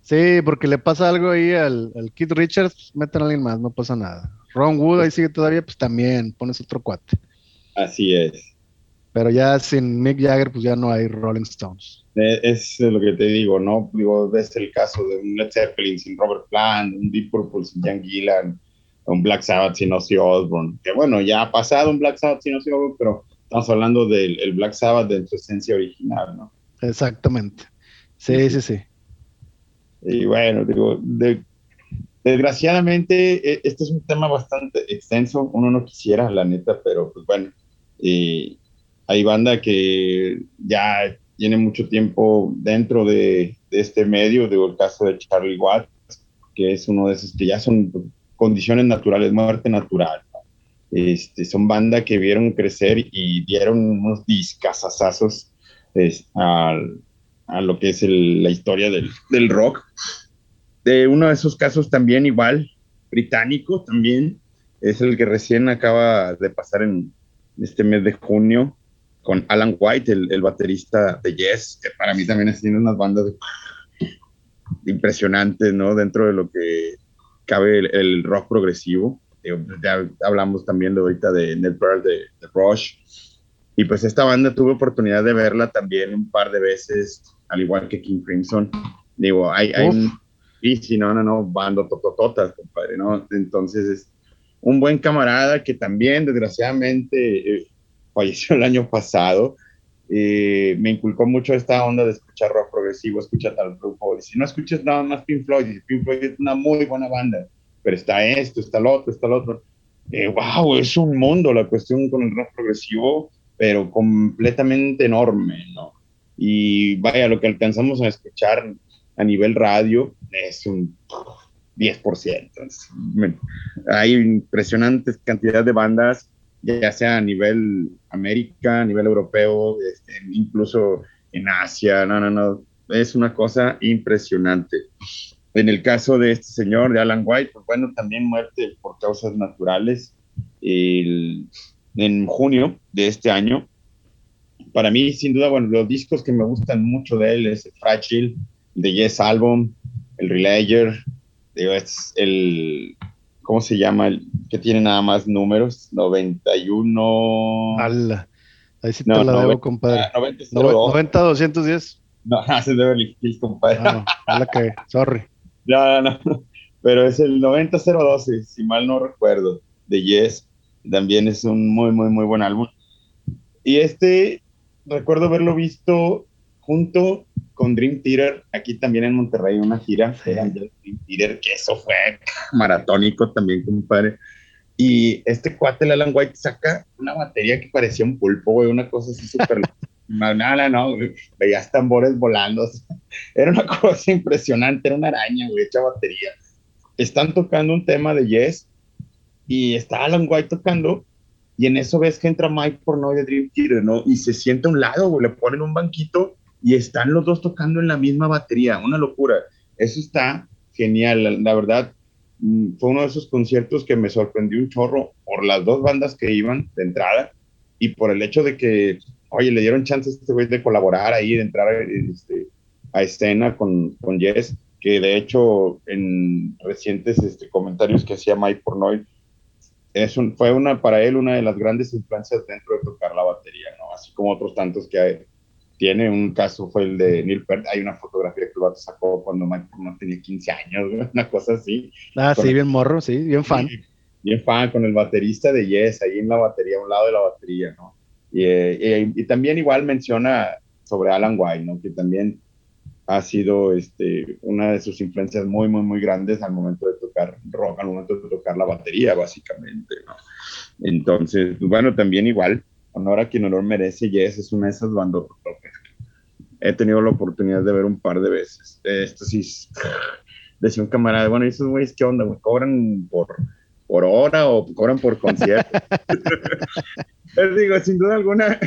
Sí, porque le pasa algo ahí al, al Kid Richards, meten a alguien más, no pasa nada. Ron Wood ahí sigue todavía, pues también pones otro cuate. Así es. Pero ya sin Mick Jagger, pues ya no hay Rolling Stones. Eh, es lo que te digo, ¿no? Digo, ves el caso de un Led Zeppelin sin Robert Plant, un Deep Purple sin Jan Gillan, un Black Sabbath sin Ozzy Osbourne. Que bueno, ya ha pasado un Black Sabbath sin Ozzy Osbourne, pero estamos hablando del Black Sabbath de su esencia original, ¿no? Exactamente. Sí, sí, sí. Y bueno, digo, desgraciadamente e, este es un tema bastante extenso, uno no quisiera, la neta, pero pues bueno, hay banda que ya tiene mucho tiempo dentro de, este medio, digo, el caso de Charlie Watts, que es uno de esos que ya son condiciones naturales, muerte natural. Este, son banda que vieron crecer y dieron unos discasazazos al, a lo que es la historia del, del, rock. De uno de esos casos también igual, británico también, es el que recién acaba de pasar en este mes de junio con Alan White, el, baterista de Yes, que para mí también tiene unas bandas impresionantes, ¿no? Dentro de lo que cabe el, rock progresivo. Ya hablamos también de ahorita de Ned Pearl, de, de Rush, Y pues esta banda tuve oportunidad de verla también un par de veces, al igual que King Crimson. Digo, hay, hay y si no, no, no, bando totototas, compadre, ¿no? Entonces es un buen camarada que también desgraciadamente eh, falleció el año pasado. Eh, me inculcó mucho esta onda de escuchar rock progresivo, escucha tal grupo. Y si no escuchas nada más Pink Floyd, Pink Floyd es una muy buena banda, pero está esto, está lo otro, está lo otro. Eh, wow, es un mundo la cuestión con el rock progresivo, pero completamente enorme, ¿no? Y vaya, lo que alcanzamos a escuchar a nivel radio es un 10%. hay impresionantes cantidad de bandas, ya sea a nivel América, a nivel europeo, este, incluso en Asia, no, no, no, es una cosa impresionante. En el caso de este señor, de Alan White, pues bueno, también muerte por causas naturales en junio de este año. Para mí, sin duda, bueno, los discos que me gustan mucho de él es Fragile, de Yes Album, el Relayer, es el, ¿cómo se llama? El que tiene nada más números, 91. Ala. Ahí sí te la debo, compadre. 90, 90, 210. No, hace Beverly Hills, compadre. No, la que, sorry. No, no, no. Pero es el 90012, si mal no recuerdo, de Yes. También es un muy, muy, muy buen álbum. Y este, recuerdo haberlo visto junto con Dream Theater, aquí también en Monterrey, una gira, Dream Theater, que eso fue maratónico también, compadre. Y este cuate, el Alan White, saca una batería que parecía un pulpo, güey, una cosa así súper... Nada, no, veías tambores volando. Era una cosa impresionante, era una araña, güey, hecha batería. Están tocando un tema de Yes y está Alan White tocando y en eso ves que entra Mike Pornoy de Dream Theater, ¿no? Y se siente a un lado, le ponen un banquito y están los dos tocando en la misma batería, una locura. Eso está genial, la, verdad. Mm, fue uno de esos conciertos que me sorprendió un chorro por las dos bandas que iban de entrada y por el hecho de que, oye, le dieron chance a este güey de colaborar ahí, de entrar este, a escena con, con Jess, que de hecho en recientes este, comentarios que hacía Mike Pornoy, es un, fue una, para él una de las grandes influencias dentro de tocar la batería, ¿no? Así como otros tantos que hay, tiene un caso, fue el de Neil Peart, hay una fotografía que el sacó cuando Mike no tenía 15 años, una cosa así. Ah, sí, bien morro, sí, bien fan. Bien, fan, con el baterista de Yes, ahí en la batería, a un lado de la batería, ¿no? Y, eh, y, también igual menciona sobre Alan White, ¿no? Que también ha sido este, una de sus influencias muy, muy, muy grandes al momento de tocar rock, al momento de tocar la batería, básicamente, ¿no? Entonces, bueno, también igual, honor a quien honor merece, Yes es una de esas bandas he tenido la oportunidad de ver un par de veces. Esto sí, decía un camarada, bueno, esos güeyes, ¿qué onda? ¿Cobran por, por hora o cobran por concierto? Les digo, sin duda alguna,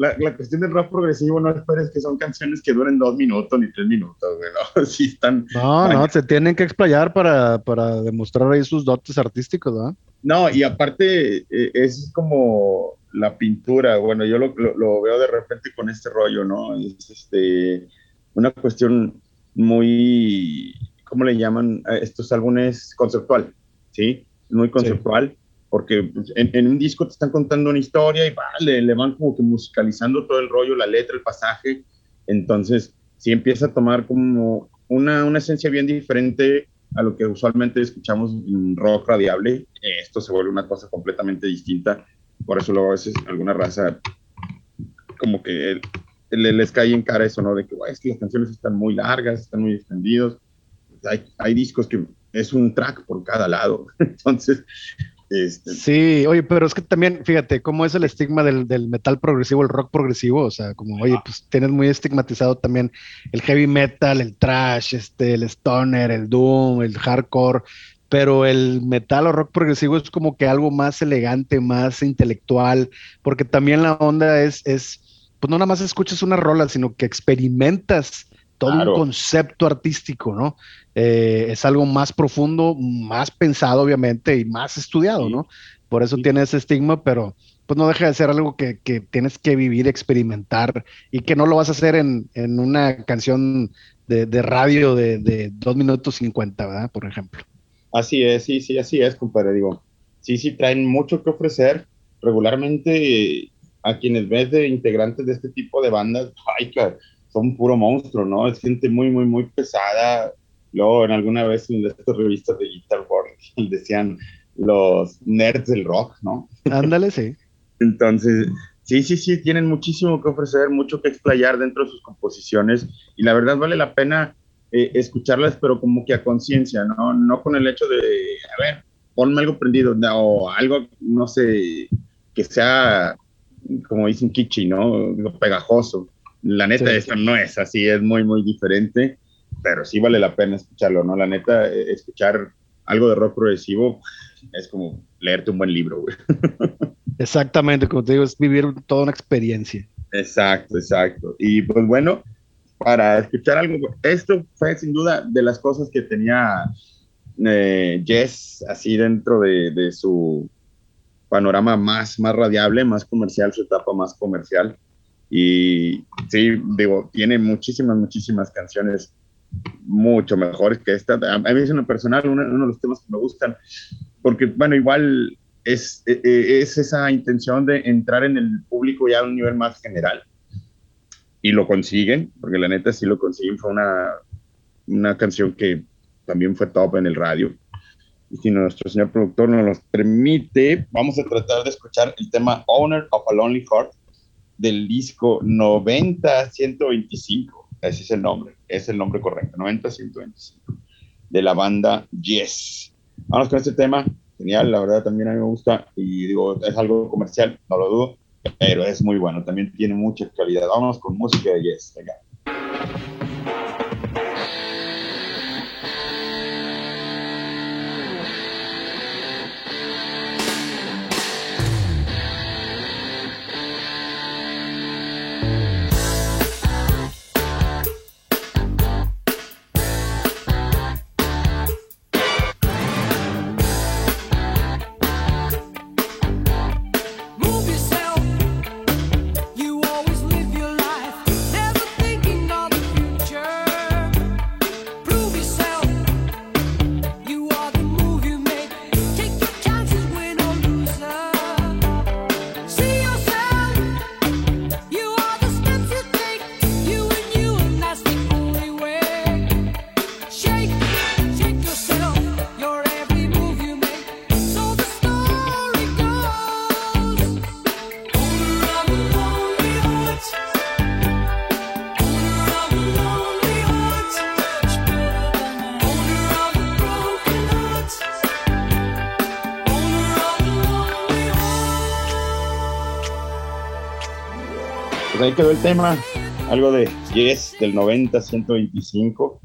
la, la, cuestión del rock progresivo no esperes que son canciones que duren dos minutos ni tres minutos, güey, ¿no? Sí están... No, no, se tienen que explayar para, para demostrar ahí sus dotes artísticos, ¿no? No, y aparte eh, es como la pintura, bueno, yo lo, lo, veo de repente con este rollo, ¿no? Es este, una cuestión muy, ¿cómo le llaman a estos álbumes? Conceptual, ¿sí? Muy conceptual, porque pues, en, un disco te están contando una historia y vale, le van como que musicalizando todo el rollo, la letra, el pasaje, entonces sí empieza a tomar como una, una esencia bien diferente a lo que usualmente escuchamos en rock radiable, esto se vuelve una cosa completamente distinta por eso luego a veces alguna raza como que les cae en cara eso, ¿no? De que, es que las canciones están muy largas, están muy extendidos. Hay, hay discos que es un track por cada lado. Entonces, este... Sí, oye, pero es que también, fíjate, cómo es el estigma del, del, metal progresivo, el rock progresivo, o sea, como, oye, pues tienes muy estigmatizado también el heavy metal, el trash, este, el stoner, el doom, el hardcore, pero el metal o rock progresivo es como que algo más elegante, más intelectual, porque también la onda es, es pues no nada más escuchas una rola, sino que experimentas todo un concepto artístico, ¿no? Eh, es algo más profundo, más pensado, obviamente, y más estudiado, ¿no? Por eso tiene ese estigma, pero pues no deja de ser algo que, tienes que vivir, experimentar, y que no lo vas a hacer en, una canción de, radio de, de, dos minutos cincuenta, ¿verdad? Por ejemplo. Así es, sí, sí, así es, compadre. Digo, sí, sí, traen mucho que ofrecer. Regularmente a quienes ves de integrantes de este tipo de bandas, ay, son puro monstruo, ¿no? Es gente muy, muy, muy pesada. Luego, en alguna vez en estas revistas de Guitar World decían los nerds del rock, ¿no? Ándale, sí. Entonces, sí, sí, sí, tienen muchísimo que ofrecer, mucho que explayar dentro de sus composiciones y la verdad vale la pena eh, escucharlas, pero como que a conciencia, ¿no? No con el hecho de, a ver, ponme algo prendido o algo, no sé, que sea, como dicen, kitschy, ¿no? Pegajoso. La neta, esto no es así, es muy, muy diferente, pero sí vale la pena escucharlo, ¿no? La neta, eh, escuchar algo de rock progresivo es como leerte un buen libro, güey. Exactamente, como te digo, es vivir toda una experiencia. Exacto, exacto. Y pues bueno, para escuchar algo, esto fue sin duda de las cosas que tenía eh, Jess así dentro de, de, su panorama más, más radiable, más comercial, su etapa más comercial. Y sí, digo, tiene muchísimas, muchísimas canciones mucho mejores que esta. A mí es una personal, uno, de los temas que me gustan, porque, bueno, igual es, e, e, es esa intención de entrar en el público ya a un nivel más general. Y lo consiguen, porque la neta sí lo consiguen. Fue una, una canción que también fue top en el radio. Y si nuestro señor productor nos permite, vamos a tratar de escuchar el tema Owner of a Lonely Heart del disco 90-125. Ese es el nombre, es el nombre correcto, 90-125, de la banda Yes. Vamos con este tema, genial, la verdad también a mí me gusta y digo, es algo comercial, no lo dudo, pero es muy bueno, también tiene mucha calidad. Vamos con música de Yes, venga. Ahí quedó el tema. Algo de Yes del 90-125.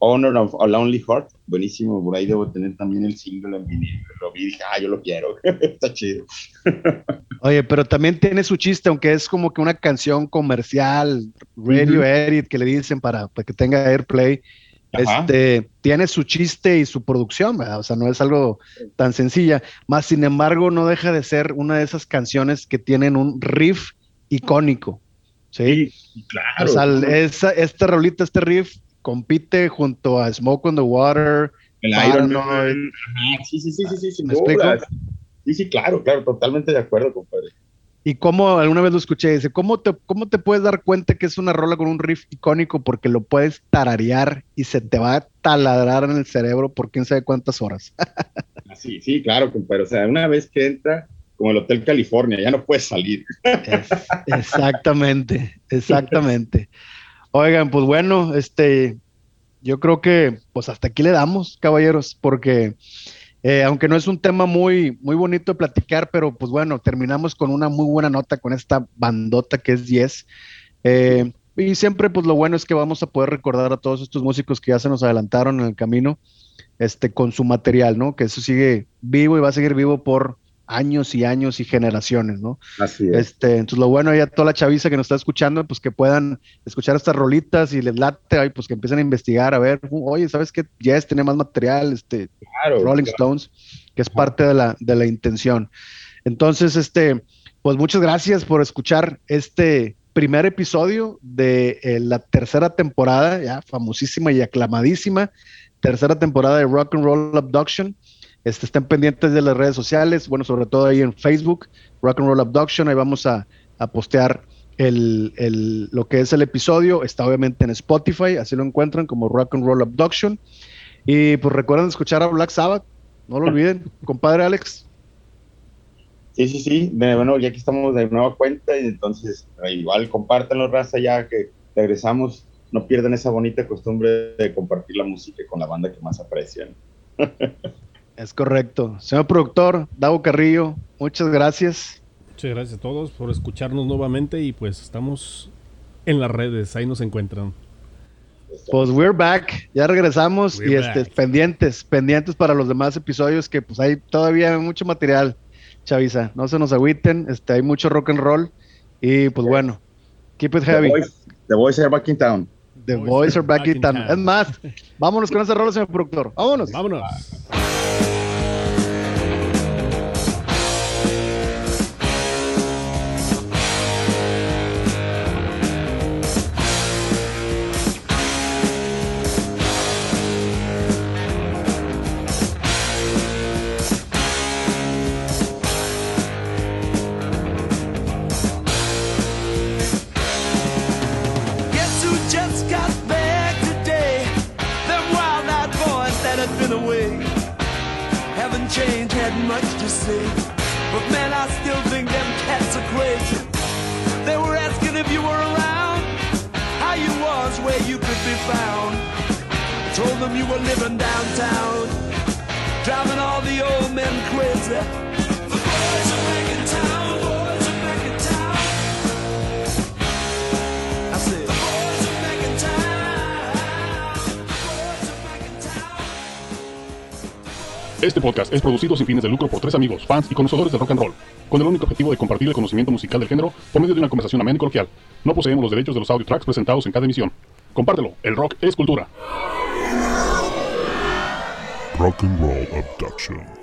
Honor of a Lonely Heart. Buenísimo. Por ahí debo tener también el single en vinilo. Lo vi y dije, ah, yo lo quiero. Está chido. Oye, pero también tiene su chiste, aunque es como que una canción comercial, radio edit, que le dicen para, para que tenga airplay. Este, tiene su chiste y su producción, o sea, no es algo tan sencilla, más sin embargo no deja de ser una de esas canciones que tienen un riff icónico. Sí, claro. O sea, esa, este rolito, este riff, compite junto a Smoke on the Water. El Iron Man. Sí, sí, sí, sí, sí, ¿Me explico? Sí, sí, claro, claro, totalmente de acuerdo, compadre. Y como alguna vez lo escuché, dice, ¿cómo te, ¿cómo te puedes dar cuenta que es una rola con un riff icónico? Porque lo puedes tararear y se te va a taladrar en el cerebro por quién sabe cuántas horas. sí, sí, claro, compadre. O sea, una vez que entra, como el Hotel California, ya no puedes salir. exactamente, exactamente. Oigan, pues bueno, este, yo creo que pues hasta aquí le damos, caballeros, porque eh, aunque no es un tema muy, muy bonito de platicar, pero pues bueno, terminamos con una muy buena nota con esta bandota que es Yes. Eh, y siempre pues lo bueno es que vamos a poder recordar a todos estos músicos que ya se nos adelantaron en el camino, este, con su material, ¿no? Que eso sigue vivo y va a seguir vivo por años y años y generaciones, ¿no? Así es. Este, entonces lo bueno ya toda la chaviza que nos está escuchando, pues que puedan escuchar estas rolitas y les late, pues que empiecen a investigar, a ver, oye, ¿sabes qué? Yes tiene más material, este, Rolling Stones, que es parte de la, de la intención. Entonces, este, pues muchas gracias por escuchar este primer episodio de eh, la tercera temporada, ya famosísima y aclamadísima, tercera temporada de Rock and Roll Abduction. Este, estén pendientes de las redes sociales, bueno, sobre todo ahí en Facebook, Rock and Roll Abduction, ahí vamos a, a postear el, lo que es el episodio. Está obviamente en Spotify, así lo encuentran como Rock and Roll Abduction. Y pues recuerden escuchar a Black Sabbath, no lo olviden, compadre Alex. Sí, sí, sí. Bueno, ya que estamos de nueva cuenta, y entonces igual compártanlo, raza, ya que regresamos. No pierdan esa bonita costumbre de compartir la música con la banda que más aprecian. Es correcto. Señor productor, Dago Carrillo, muchas gracias. Muchas gracias a todos por escucharnos nuevamente y pues estamos en las redes, ahí nos encuentran. Pues we're back, ya regresamos y este, pendientes, pendientes para los demás episodios que pues hay todavía mucho material, Chavisa, no se nos agüiten, este, hay mucho rock and roll y pues bueno, keep it heavy. The boys, are back in town. The boys, are back, in town. Es más, vámonos con ese rol, señor productor. Vámonos. Vámonos. Este podcast es producido sin fines de lucro por tres amigos, fans y conocedores del rock and roll, con el único objetivo de compartir el conocimiento musical del género por medio de una conversación amena y coloquial. No poseemos los derechos de los audio tracks presentados en cada emisión. Compártelo, el rock es cultura. Rock and Roll Abduction.